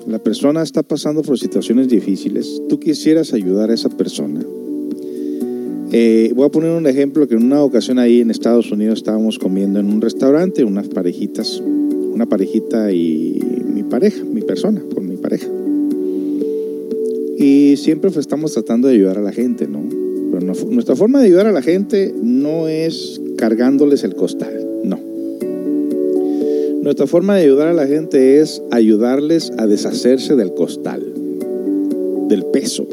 la persona está pasando por situaciones difíciles, tú quisieras ayudar a esa persona. Eh, voy a poner un ejemplo que en una ocasión ahí en Estados Unidos estábamos comiendo en un restaurante, unas parejitas, una parejita y mi pareja, mi persona, con mi pareja. Y siempre pues, estamos tratando de ayudar a la gente, ¿no? Pero nuestra forma de ayudar a la gente no es cargándoles el costal, no. Nuestra forma de ayudar a la gente es ayudarles a deshacerse del costal, del peso.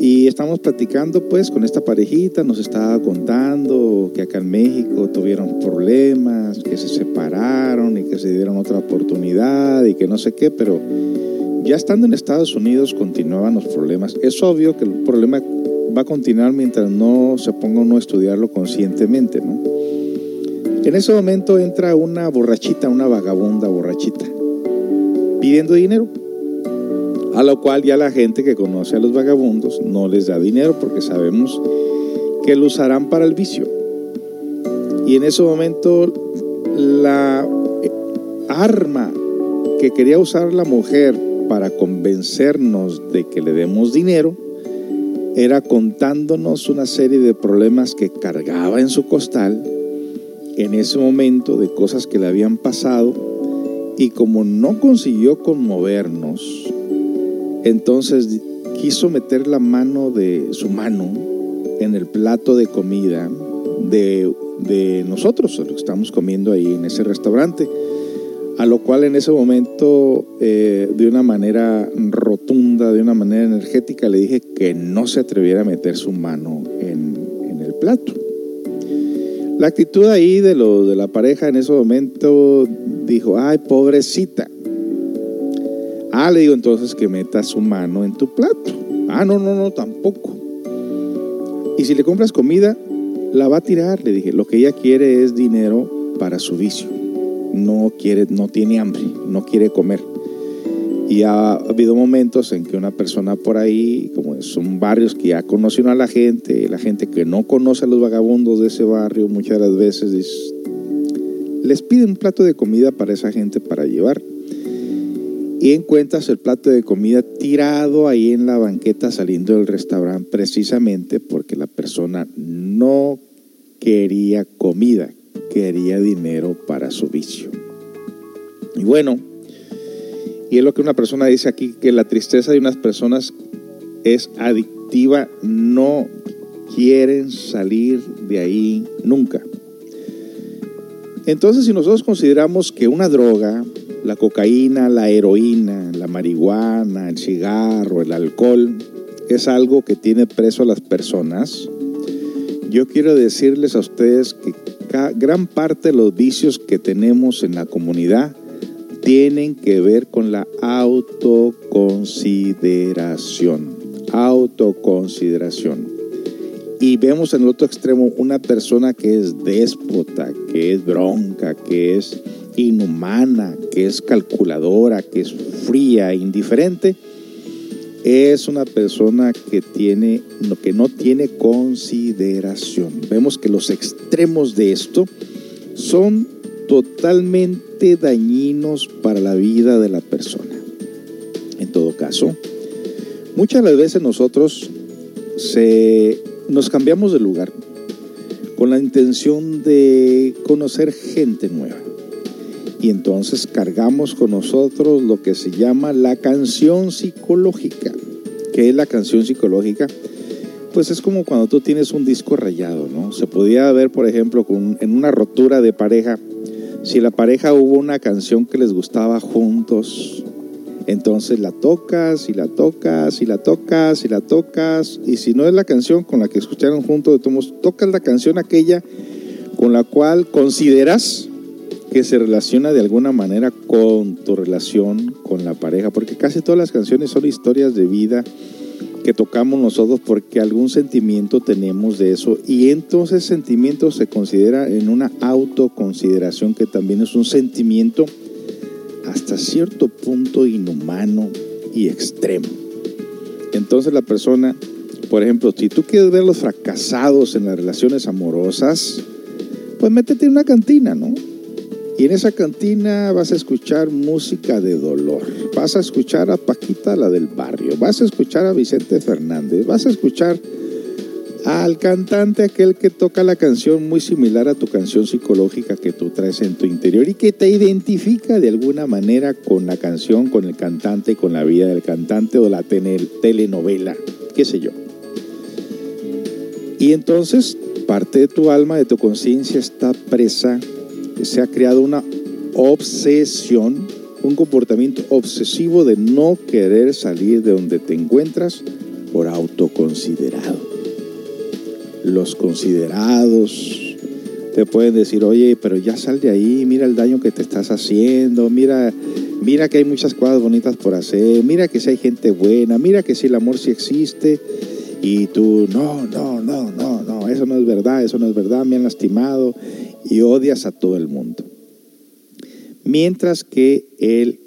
Y estamos platicando pues con esta parejita, nos estaba contando que acá en México tuvieron problemas, que se separaron y que se dieron otra oportunidad y que no sé qué, pero ya estando en Estados Unidos continuaban los problemas. Es obvio que el problema va a continuar mientras no se ponga uno a estudiarlo conscientemente, ¿no? En ese momento entra una borrachita, una vagabunda borrachita, pidiendo dinero. A lo cual ya la gente que conoce a los vagabundos no les da dinero porque sabemos que lo usarán para el vicio. Y en ese momento la arma que quería usar la mujer para convencernos de que le demos dinero era contándonos una serie de problemas que cargaba en su costal en ese momento de cosas que le habían pasado y como no consiguió conmovernos, entonces quiso meter la mano de su mano en el plato de comida de, de nosotros, lo que estamos comiendo ahí en ese restaurante a lo cual en ese momento, eh, de una manera rotunda, de una manera energética, le dije que no se atreviera a meter su mano en, el plato. La actitud ahí de, lo, de la pareja en ese momento dijo, ay, pobrecita. Ah, le digo entonces que meta su mano en tu plato. Ah, no, no, no, tampoco. Y si le compras comida, la va a tirar, le dije. Lo que ella quiere es dinero para su vicio no quiere, no tiene hambre, no quiere comer. Y ha habido momentos en que una persona por ahí, como son barrios que ya conocen a la gente, la gente que no conoce a los vagabundos de ese barrio, muchas de las veces les pide un plato de comida para esa gente para llevar. Y encuentras el plato de comida tirado ahí en la banqueta saliendo del restaurante precisamente porque la persona no quería comida, quería dinero para su vicio. Y bueno, y es lo que una persona dice aquí, que la tristeza de unas personas es adictiva, no quieren salir de ahí nunca. Entonces, si nosotros consideramos que una droga, la cocaína, la heroína, la marihuana, el cigarro, el alcohol, es algo que tiene preso a las personas, yo quiero decirles a ustedes que gran parte de los vicios que tenemos en la comunidad tienen que ver con la autoconsideración. Autoconsideración. Y vemos en el otro extremo una persona que es déspota, que es bronca, que es inhumana, que es calculadora, que es fría, indiferente es una persona que, tiene, que no tiene consideración. Vemos que los extremos de esto son totalmente dañinos para la vida de la persona. En todo caso, muchas de las veces nosotros se, nos cambiamos de lugar con la intención de conocer gente nueva. Y entonces cargamos con nosotros lo que se llama la canción psicológica. ¿Qué es la canción psicológica? Pues es como cuando tú tienes un disco rayado, ¿no? Se podía ver, por ejemplo, en una rotura de pareja, si la pareja hubo una canción que les gustaba juntos, entonces la tocas y la tocas y la tocas y la tocas, y si no es la canción con la que escucharon juntos, tocas la canción aquella con la cual consideras que se relaciona de alguna manera con tu relación con la pareja, porque casi todas las canciones son historias de vida que tocamos nosotros porque algún sentimiento tenemos de eso y entonces sentimiento se considera en una autoconsideración que también es un sentimiento hasta cierto punto inhumano y extremo. Entonces la persona, por ejemplo, si tú quieres ver los fracasados en las relaciones amorosas, pues métete en una cantina, ¿no? Y en esa cantina vas a escuchar música de dolor. Vas a escuchar a Paquita, la del barrio. Vas a escuchar a Vicente Fernández. Vas a escuchar al cantante aquel que toca la canción muy similar a tu canción psicológica que tú traes en tu interior y que te identifica de alguna manera con la canción, con el cantante, con la vida del cantante o la telenovela, qué sé yo. Y entonces parte de tu alma, de tu conciencia está presa, se ha creado una obsesión, un comportamiento obsesivo de no querer salir de donde te encuentras por autoconsiderado. Los considerados te pueden decir, oye, pero ya sal de ahí, mira el daño que te estás haciendo, mira, mira que hay muchas cosas bonitas por hacer, mira que si hay gente buena, mira que si el amor sí existe, y tú, no, no, no, no, no, eso no es verdad, eso no es verdad, me han lastimado, y odias a todo el mundo. Mientras que el,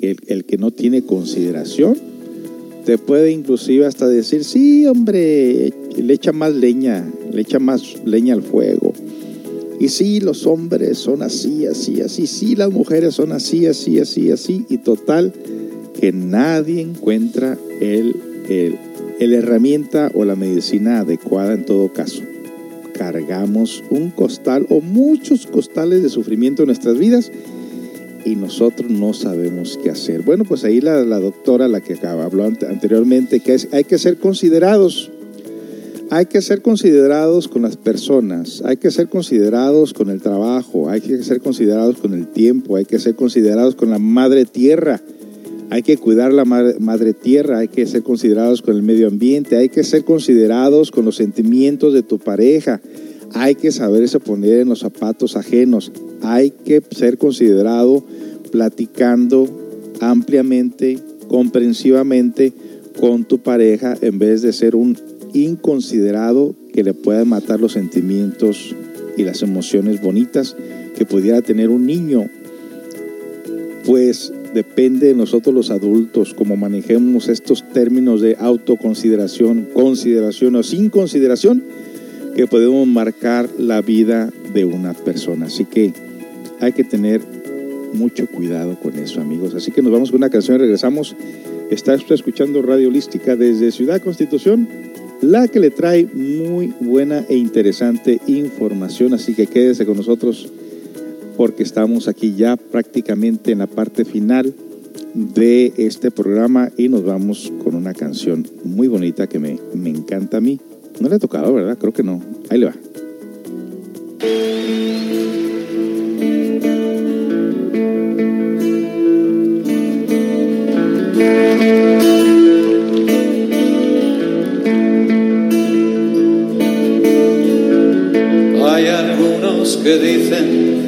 el, que no tiene consideración, te puede inclusive hasta decir, sí, hombre, le echa más leña, le echa más leña al fuego. Y sí, los hombres son así, así, así, sí, las mujeres son así, así, así, así, y total, que nadie encuentra el, el, el herramienta o la medicina adecuada en todo caso. Cargamos un costal o muchos costales de sufrimiento en nuestras vidas y nosotros no sabemos qué hacer. Bueno, pues ahí la, la doctora, la que habló anteriormente, que es, hay que ser considerados hay que ser considerados con las personas, hay que ser considerados con el trabajo, hay que ser considerados con el tiempo, hay que ser considerados con la madre tierra, hay que cuidar la madre, tierra, hay que ser considerados con el medio ambiente, hay que ser considerados con los sentimientos de tu pareja, hay que saberse poner en los zapatos ajenos, hay que ser considerado platicando ampliamente, comprensivamente con tu pareja en vez de ser un inconsiderado que le pueda matar los sentimientos y las emociones bonitas que pudiera tener un niño. Pues depende de nosotros los adultos cómo manejemos estos términos de autoconsideración, consideración o sin consideración que podemos marcar la vida de una persona. Así que hay que tener mucho cuidado con eso, amigos. Así que nos vamos con una canción y regresamos. Está escuchando Radio Holística desde Ciudad Constitución la que le trae muy buena e interesante información, así que quédese con nosotros porque estamos aquí ya prácticamente en la parte final de este programa y nos vamos con una canción muy bonita que me, me encanta a mí. No le ha tocado, ¿verdad? Creo que no. Ahí le va. que dicen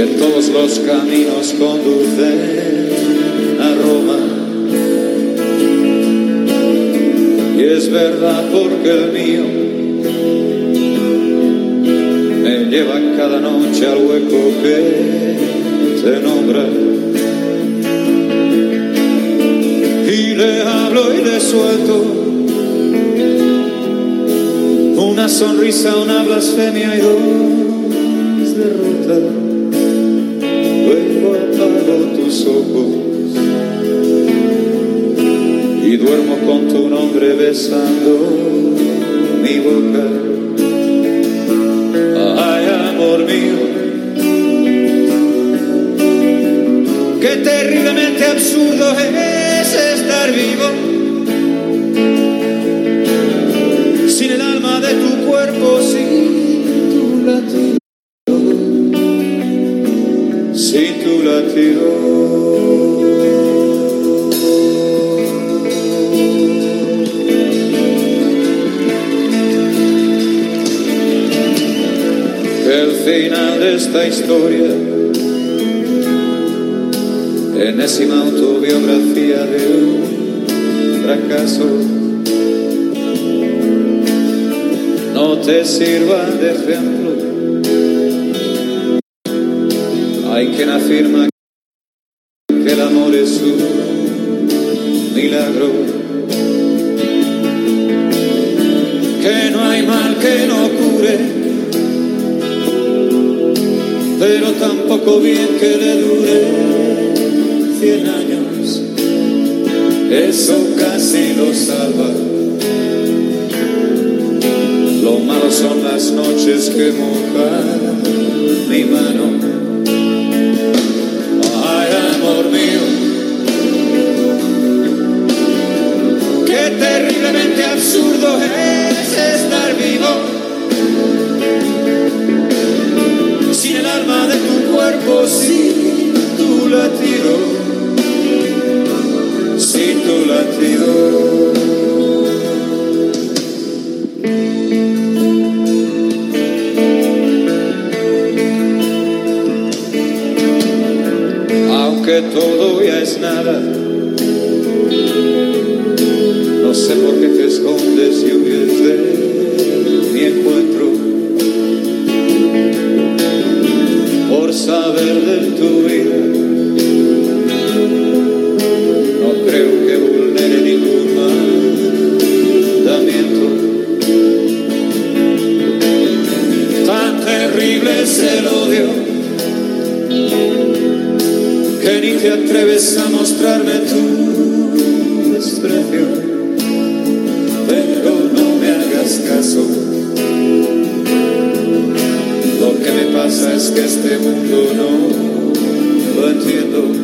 que todos los caminos conducen a Roma. Y es verdad porque el mío me lleva cada noche al hueco que se nombra. Y le hablo y le suelto una sonrisa, una blasfemia y dos derrotas. Apago tus ojos y duermo con tu nombre besando mi boca. Ay, amor mío, qué terriblemente absurdo es estar vivo esta historia, enésima autobiografía de un fracaso no te sirva de ejemplo. Hay quien afirma tampoco bien que le dure cien años. Eso casi lo salva. Lo malo son las noches que mojan mi mano. Que este mundo no lo entiendo.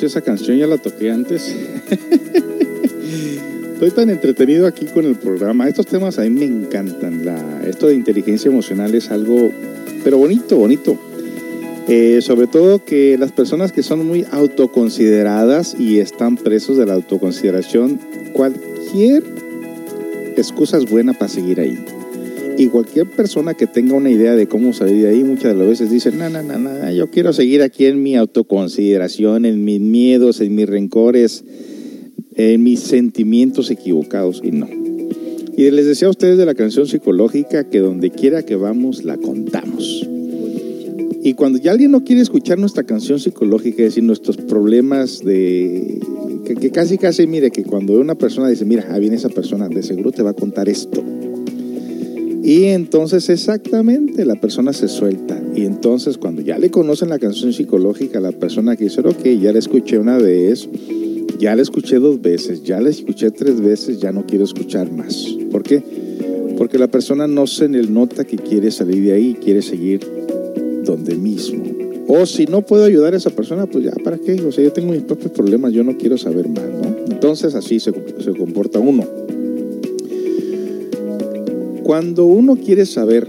Si esa canción ya la toqué antes. Estoy tan entretenido aquí con el programa. Estos temas a mí me encantan. La, esto de inteligencia emocional es algo, pero bonito, bonito. Eh, sobre todo que las personas que son muy autoconsideradas y están presos de la autoconsideración, cualquier excusa es buena para seguir ahí. Y cualquier persona que tenga una idea de cómo salir de ahí, muchas de las veces dice, no, no, no, no, yo quiero seguir aquí en mi autoconsideración, en mis miedos, en mis rencores, en mis sentimientos equivocados. Y no. Y les decía a ustedes de la canción psicológica que donde quiera que vamos, la contamos. Y cuando ya alguien no quiere escuchar nuestra canción psicológica, es decir, nuestros problemas de... Que, que casi, casi, mire, que cuando una persona dice, mira, ah, viene esa persona, de seguro te va a contar esto. Y entonces exactamente la persona se suelta. Y entonces cuando ya le conocen la canción psicológica, la persona que dice, ok, ya la escuché una vez, ya la escuché dos veces, ya la escuché tres veces, ya no quiero escuchar más. ¿Por qué? Porque la persona no se nota que quiere salir de ahí, quiere seguir donde mismo. O si no puedo ayudar a esa persona, pues ya, ¿para qué? O sea, yo tengo mis propios problemas, yo no quiero saber más, ¿no? Entonces así se comporta uno. Cuando uno quiere saber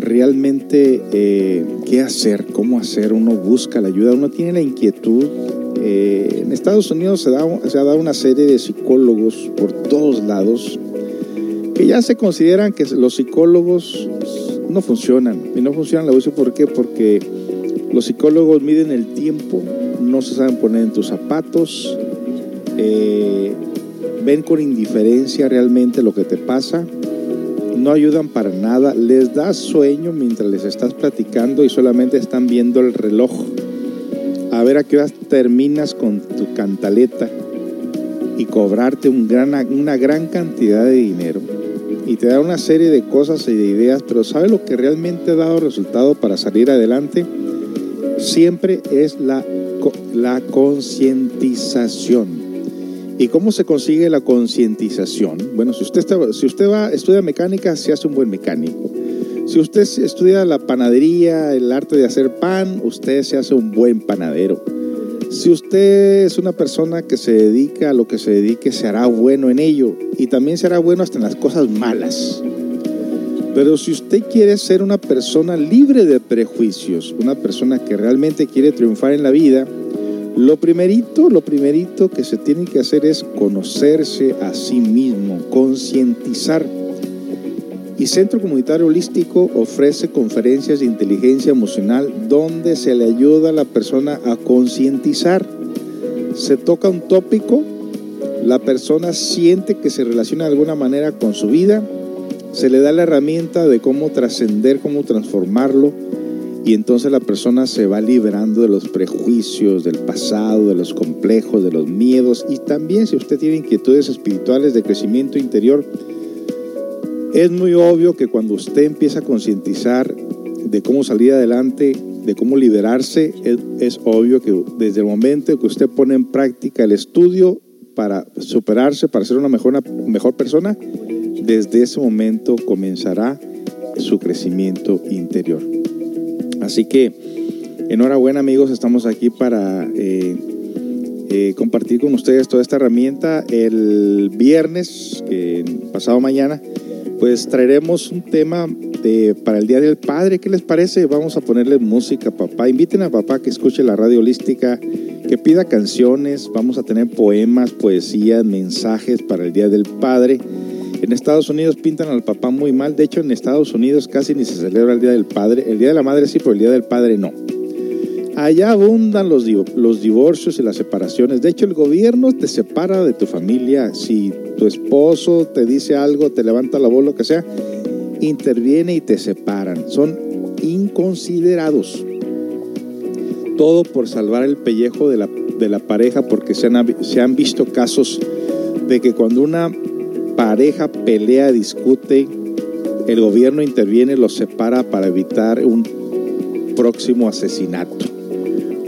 realmente eh, qué hacer, cómo hacer, uno busca la ayuda, uno tiene la inquietud. Eh, en Estados Unidos se, ha dado una serie de psicólogos por todos lados que ya se consideran que los psicólogos no funcionan. Y no funcionan, la voy a decir por qué, porque los psicólogos miden el tiempo no se saben poner en tus zapatos, eh, ven con indiferencia realmente lo que te pasa, no ayudan para nada, les das sueño mientras les estás platicando y solamente están viendo el reloj. A ver a qué hora terminas con tu cantaleta y cobrarte una gran cantidad de dinero. Y te da una serie de cosas y de ideas, pero ¿sabe lo que realmente ha dado resultado para salir adelante? Siempre es la, la concientización. ¿Y cómo se consigue la concientización? Bueno, si usted, está, si usted va, estudia mecánica, se hace un buen mecánico. Si usted estudia la panadería, el arte de hacer pan, usted se hace un buen panadero. Si usted es una persona que se dedica a lo que se dedique, se hará bueno en ello. Y también se hará bueno hasta en las cosas malas. Pero si usted quiere ser una persona libre de prejuicios, una persona que realmente quiere triunfar en la vida, lo primerito, lo primerito que se tiene que hacer es conocerse a sí mismo, concientizar. Y Centro Comunitario Holístico ofrece conferencias de inteligencia emocional donde se le ayuda a la persona a concientizar. Se toca un tópico, la persona siente que se relaciona de alguna manera con su vida, se le da la herramienta de cómo trascender, cómo transformarlo, y entonces la persona se va liberando de los prejuicios del pasado, de los complejos, de los miedos. Y también si usted tiene inquietudes espirituales de crecimiento interior, es muy obvio que cuando usted empieza a concientizar de cómo salir adelante, de cómo liberarse, es, obvio que desde el momento que usted pone en práctica el estudio para superarse, para ser una mejor, mejor persona, desde ese momento comenzará su crecimiento interior. Así que enhorabuena amigos, estamos aquí para eh, eh, compartir con ustedes toda esta herramienta. El viernes, pasado mañana, pues traeremos un tema para el Día del Padre. ¿Qué les parece? Vamos a ponerle música papá. Inviten a papá que escuche la radio holística, que pida canciones. Vamos a tener poemas, poesías, mensajes para el Día del Padre. En Estados Unidos pintan al papá muy mal. De hecho, en Estados Unidos casi ni se celebra el Día del Padre. El Día de la Madre sí, pero el Día del Padre no. Allá abundan los, los divorcios y las separaciones. De hecho, el gobierno te separa de tu familia. Si tu esposo te dice algo, te levanta la voz, lo que sea, interviene y te separan. Son inconsiderados. Todo por salvar el pellejo de la, de la pareja, porque se han, se han visto casos de que cuando una pareja pelea, discute, el gobierno interviene, los separa para evitar un próximo asesinato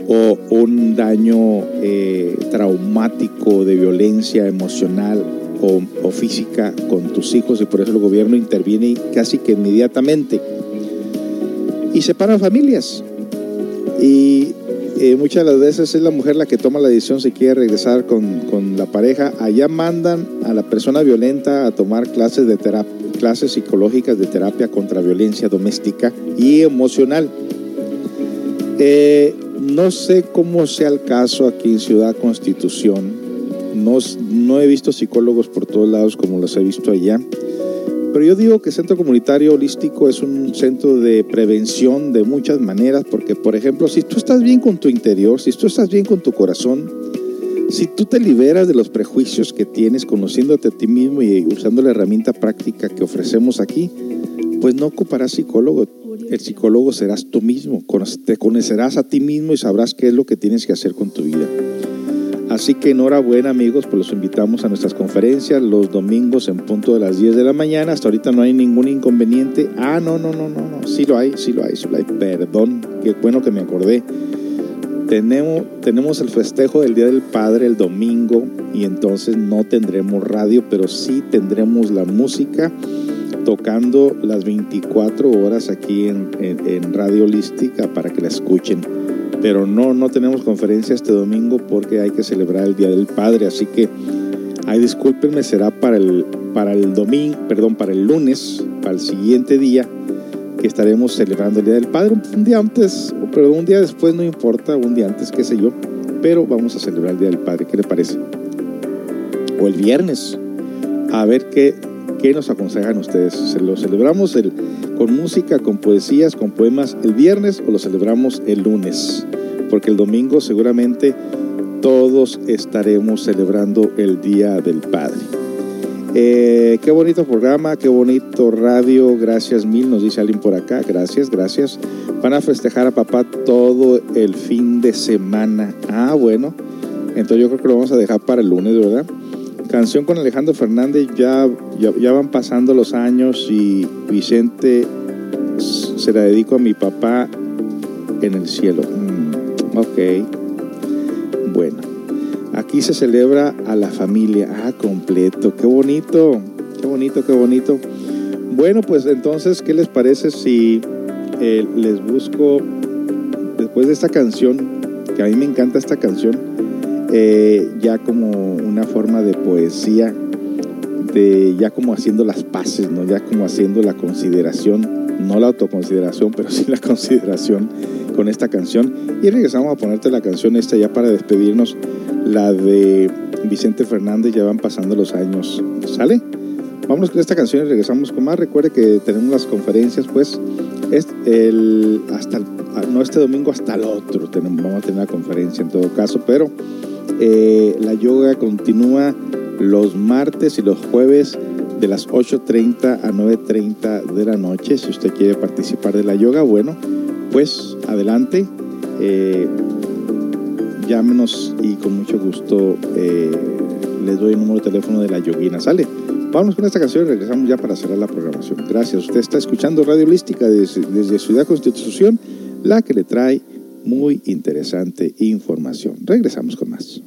o un daño eh, traumático de violencia emocional o, o, física con tus hijos y por eso el gobierno interviene casi que inmediatamente. Y separa familias. Y eh, muchas de las veces es la mujer la que toma la decisión si quiere regresar con, con, la pareja. Allá mandan a la persona violenta a tomar clases, de terapia, clases psicológicas de terapia contra violencia doméstica y emocional. Eh, no sé cómo sea el caso aquí en Ciudad Constitución. No, no he visto psicólogos por todos lados como los he visto allá. Pero yo digo que Centro Comunitario Holístico es un centro de prevención de muchas maneras, porque por ejemplo, si tú estás bien con tu interior, si tú estás bien con tu corazón, si tú te liberas de los prejuicios que tienes conociéndote a ti mismo y usando la herramienta práctica que ofrecemos aquí, pues no ocuparás psicólogo. El psicólogo serás tú mismo, te conocerás a ti mismo y sabrás qué es lo que tienes que hacer con tu vida. Así que enhorabuena amigos, pues los invitamos a nuestras conferencias los domingos en punto de las 10 de la mañana. Hasta ahorita no hay ningún inconveniente. Ah, no, no, no, no, no. Sí lo hay, sí lo hay, sí lo hay. Perdón, qué bueno que me acordé. Tenemos, tenemos el festejo del Día del Padre el domingo y entonces no tendremos radio, pero sí tendremos la música tocando las 24 horas aquí en, en, en Radio Holística para que la escuchen pero no, no tenemos conferencia este domingo porque hay que celebrar el Día del Padre, así que, ay, discúlpenme, será para el, para el domingo, perdón, para el lunes, para el siguiente día, que estaremos celebrando el Día del Padre, un día antes, pero un día después, no importa, un día antes, qué sé yo, pero vamos a celebrar el Día del Padre, ¿qué le parece? O el viernes, a ver qué, qué nos aconsejan ustedes. ¿Se lo celebramos el, con música, con poesías, con poemas el viernes o lo celebramos el lunes? porque el domingo seguramente todos estaremos celebrando el Día del Padre. Eh, qué bonito programa, qué bonito radio, gracias mil, nos dice alguien por acá, gracias, gracias. Van a festejar a papá todo el fin de semana. Ah, bueno, entonces yo creo que lo vamos a dejar para el lunes, ¿verdad? Canción con Alejandro Fernández, ya, ya, van pasando los años y Vicente se la dedico a mi papá en el cielo. Mm, ok, bueno. Aquí se celebra a la familia. Ah, completo. Qué bonito. Qué bonito, qué bonito. Bueno, pues entonces, ¿qué les parece si eh, les busco, después de esta canción, que a mí me encanta esta canción, eh, ya como una forma de poesía, de ya como haciendo las paces, ¿no? ya como haciendo la consideración, no la autoconsideración, pero sí la consideración con esta canción. Y regresamos a ponerte la canción esta ya para despedirnos la de Vicente Fernández, ya van pasando los años. ¿Sale? Vámonos con esta canción y regresamos con más. Recuerde que tenemos las conferencias, pues, es el, hasta no este domingo, hasta el otro. Tenemos, vamos a tener la conferencia en todo caso, pero eh, la yoga continúa los martes y los jueves de las 8.30 a 9.30 de la noche. Si usted quiere participar de la yoga, bueno, pues adelante. Eh, llámenos y con mucho gusto eh, les doy el número de teléfono de la yoguina. ¿Sale? Vamos con esta canción y regresamos ya para cerrar la programación. Gracias. Usted está escuchando Radio Holística desde, desde Ciudad Constitución, la que le trae muy interesante información. Regresamos con más.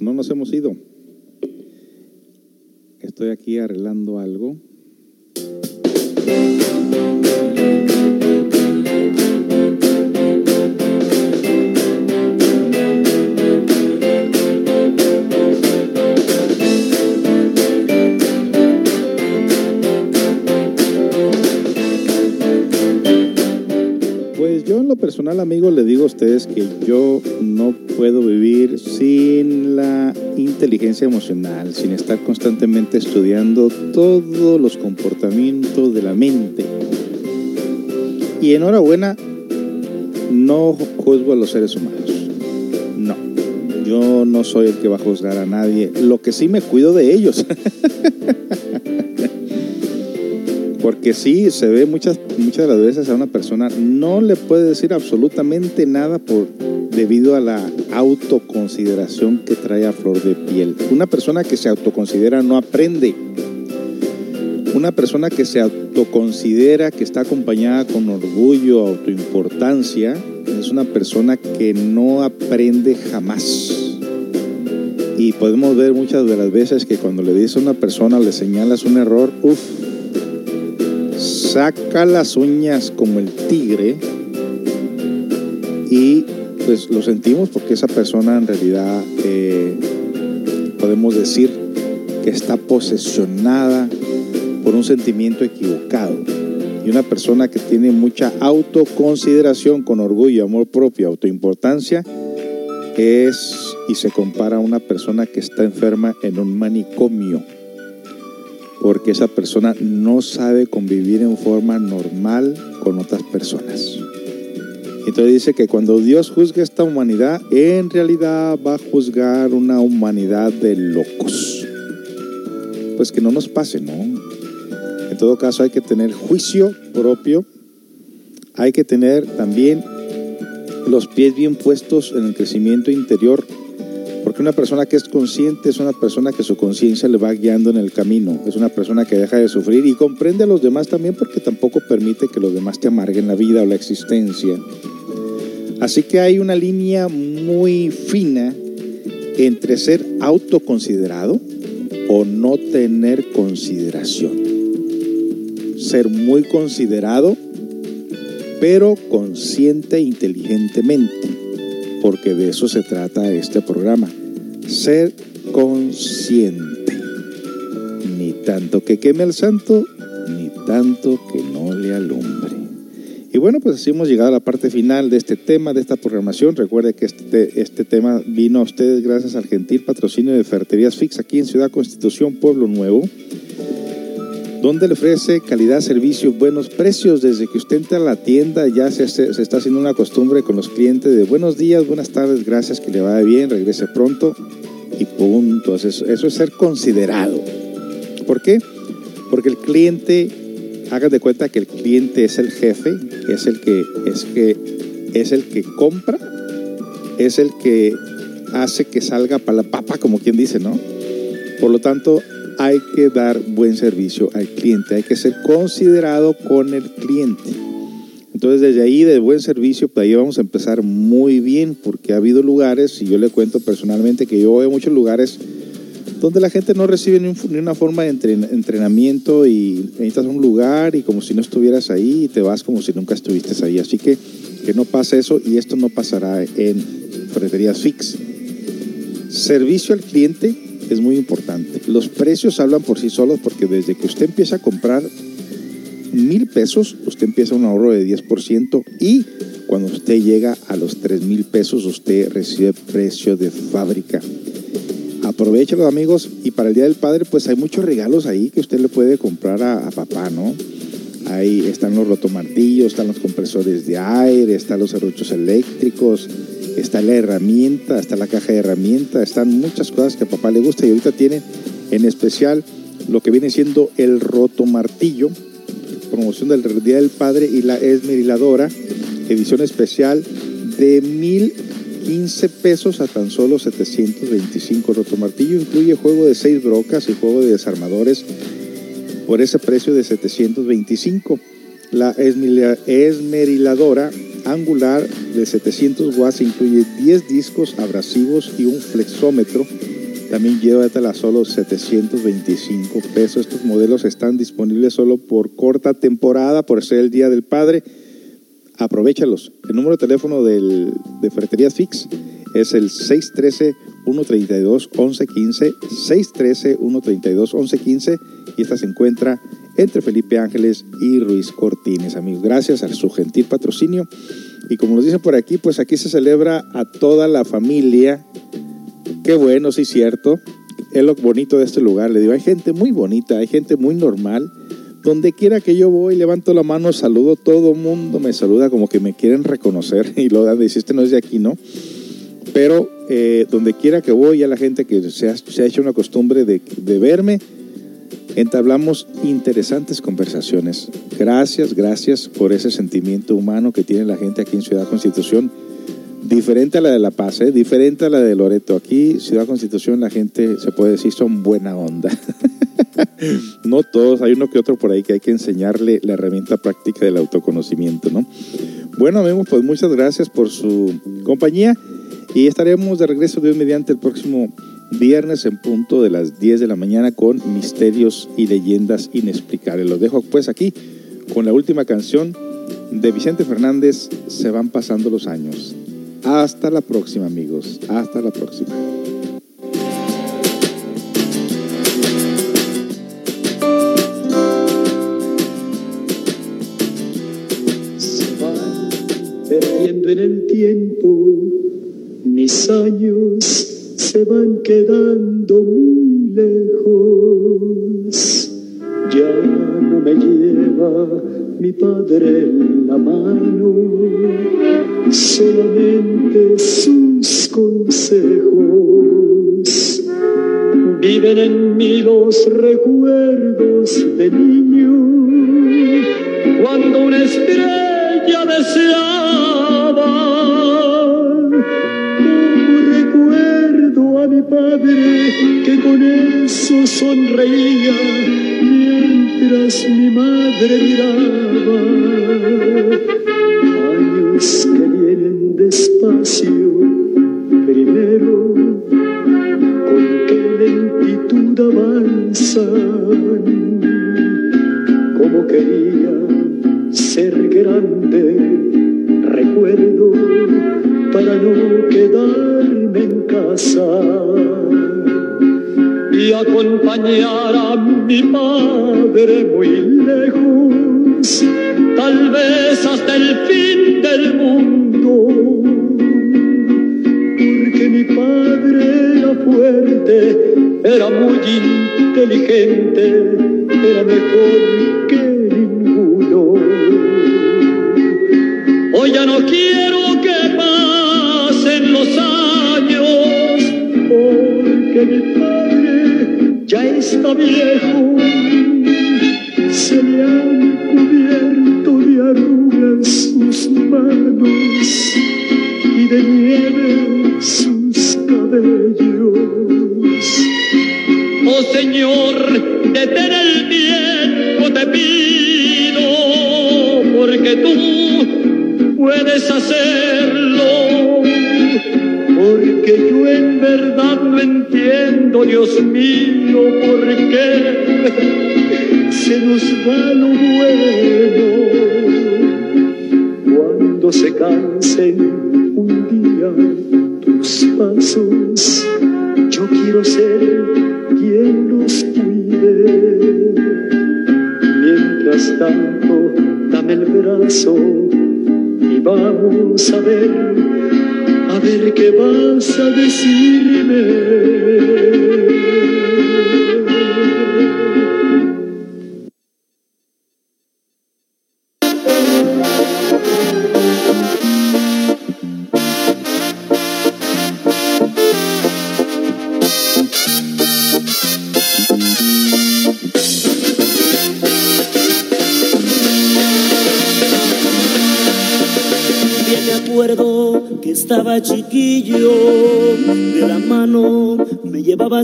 No nos hemos ido. Estoy aquí arreglando algo. Pues yo en lo personal, digo ustedes que yo no puedo vivir sin la inteligencia emocional, sin estar constantemente estudiando todos los comportamientos de la mente. Y enhorabuena, no juzgo a los seres humanos. No, yo no soy el que va a juzgar a nadie. Lo que sí me cuido de ellos. Porque sí, se ve muchas, muchas de las veces a una persona, no le puede decir absolutamente nada por, debido a la autoconsideración que trae a flor de piel. Una persona que se autoconsidera no aprende. Una persona que se autoconsidera que está acompañada con orgullo, autoimportancia, es una persona que no aprende jamás. Y podemos ver muchas de las veces que cuando le dice a una persona, le señalas un error, uff, saca las uñas como el tigre y pues lo sentimos porque esa persona en realidad eh, podemos decir que está posesionada por un sentimiento equivocado. Y una persona que tiene mucha autoconsideración con orgullo, amor propio, autoimportancia, es y se compara a una persona que está enferma en un manicomio porque esa persona no sabe convivir en forma normal con otras personas. Entonces dice que cuando Dios juzgue esta humanidad, en realidad va a juzgar una humanidad de locos. Pues que no nos pase, ¿no? En todo caso hay que tener juicio propio, hay que tener también los pies bien puestos en el crecimiento interior porque una persona que es consciente es una persona que su conciencia le va guiando en el camino. Es una persona que deja de sufrir y comprende a los demás también porque tampoco permite que los demás te amarguen la vida o la existencia. Así que hay una línea muy fina entre ser autoconsiderado o no tener consideración. Ser muy considerado, pero consciente inteligentemente porque de eso se trata este programa. Ser consciente. Ni tanto que queme al santo, ni tanto que no le alumbre. Y bueno, pues así hemos llegado a la parte final de este tema, de esta programación. Recuerde que este, este tema vino a ustedes gracias al gentil patrocinio de Ferreterías Fix aquí en Ciudad Constitución, Pueblo Nuevo donde le ofrece calidad, servicio, buenos precios. Desde que usted entra a la tienda ya se, está haciendo una costumbre con los clientes de buenos días, buenas tardes, gracias, que le vaya bien, regrese pronto y punto. Eso, eso es ser considerado. ¿Por qué? Porque el cliente, hagan de cuenta que el cliente es el jefe, es el que, es que, es el que compra, es el que hace que salga para la papa, como quien dice, ¿no? Por lo tanto, hay que dar buen servicio al cliente, hay que ser considerado con el cliente. Entonces desde ahí de buen servicio, pues ahí vamos a empezar muy bien, porque ha habido lugares, y yo le cuento personalmente que yo voy muchos lugares donde la gente no recibe ni una forma de entrenamiento y necesitas un lugar y como si no estuvieras ahí y te vas como si nunca estuviste ahí. Así que que no pase eso y esto no pasará en Ferreterías Fix. Servicio al cliente es muy importante. Los precios hablan por sí solos porque desde que usted empieza a comprar mil pesos, usted empieza un ahorro de 10% y cuando usted llega a los tres mil pesos, usted recibe precio de fábrica. Aprovechalo amigos y para el Día del Padre pues hay muchos regalos ahí que usted le puede comprar a, papá, ¿no? Ahí están los rotomartillos, están los compresores de aire, están los serruchos eléctricos, está la herramienta, está la caja de herramientas, están muchas cosas que a papá le gusta y ahorita tiene en especial lo que viene siendo el roto martillo, promoción del Día del Padre y la Esmeriladora, edición especial de 1015 pesos a tan solo 725. Rotomartillo incluye juego de 6 brocas y juego de desarmadores por ese precio de 725. La esmeriladora angular de 700 watts incluye 10 discos abrasivos y un flexómetro. También lleva hasta solo 725 pesos. Estos modelos están disponibles solo por corta temporada, por ser el Día del Padre. Aprovechalos. El número de teléfono del, de Ferreterías Fix es el 613-132-1115. 613-132-1115. Y esta se encuentra entre Felipe Ángeles y Ruiz Cortines, amigos. Gracias a su gentil patrocinio. Y como nos dicen por aquí, pues aquí se celebra a toda la familia. Qué bueno, sí, cierto. Es lo bonito de este lugar. Le digo, hay gente muy bonita, hay gente muy normal. Donde quiera que yo voy, levanto la mano, saludo, todo mundo me saluda como que me quieren reconocer. Y lo dan, dice, este no es de aquí, ¿no? Pero eh, donde quiera que voy, ya la gente que se ha, hecho una costumbre de verme, entablamos interesantes conversaciones. Gracias, gracias por ese sentimiento humano que tiene la gente aquí en Ciudad Constitución. Diferente a la de La Paz, ¿eh? diferente a la de Loreto. Aquí, Ciudad Constitución, la gente se puede decir son buena onda. no todos, hay uno que otro por ahí que hay que enseñarle la herramienta práctica del autoconocimiento, ¿no? Bueno, amigos, pues muchas gracias por su compañía y estaremos de regreso de hoy mediante el próximo viernes en punto de las 10 de la mañana con misterios y leyendas inexplicables. Los dejo pues aquí con la última canción de Vicente Fernández, Se van pasando los años. Hasta la próxima amigos, hasta la próxima. Se van perdiendo en el tiempo mis años se van quedando muy lejos. Ya no me lleva mi padre en la mano, solamente sus consejos. Viven en mí los recuerdos de niño, cuando una estrella deseaba padre que con eso sonreía mientras mi madre miraba. Años que vienen despacio, primero, con qué lentitud avanzan, como quería ser grande, recuerdo para no en casa y acompañar a mi madre muy lejos, tal vez hasta el fin del mundo. Porque mi padre era fuerte, era muy inteligente, era mejor que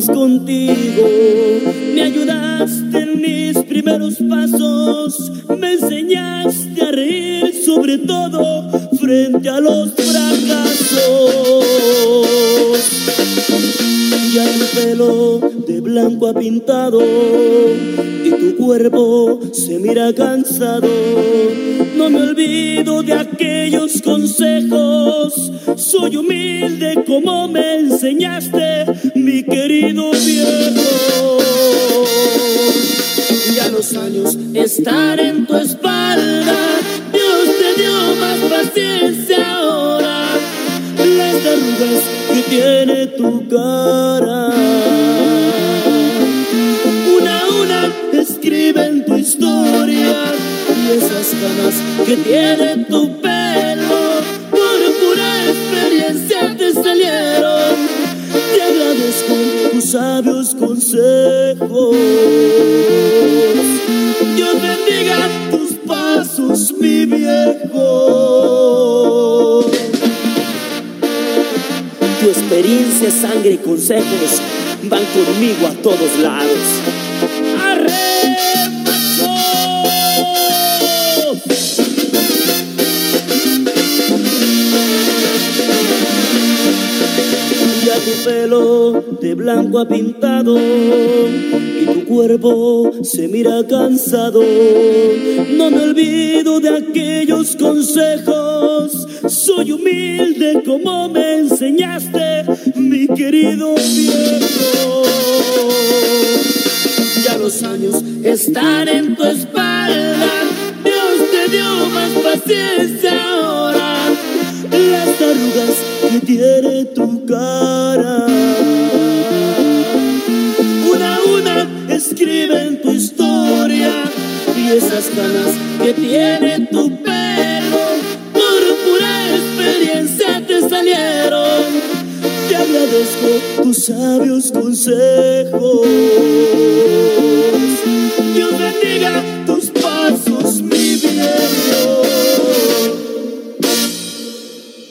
contigo, me ayudaste en mis primeros pasos, me enseñaste a reír sobre todo frente a los fracasos. Ya tu pelo de blanco ha pintado y tu cuerpo se mira cansado. No me olvido de aquellos todos lados. ¡Arre, tu pelo de blanco ha pintado y tu cuerpo se mira cansado. No me olvido de aquellos consejos. Soy humilde como me enseñaste, mi querido están en tu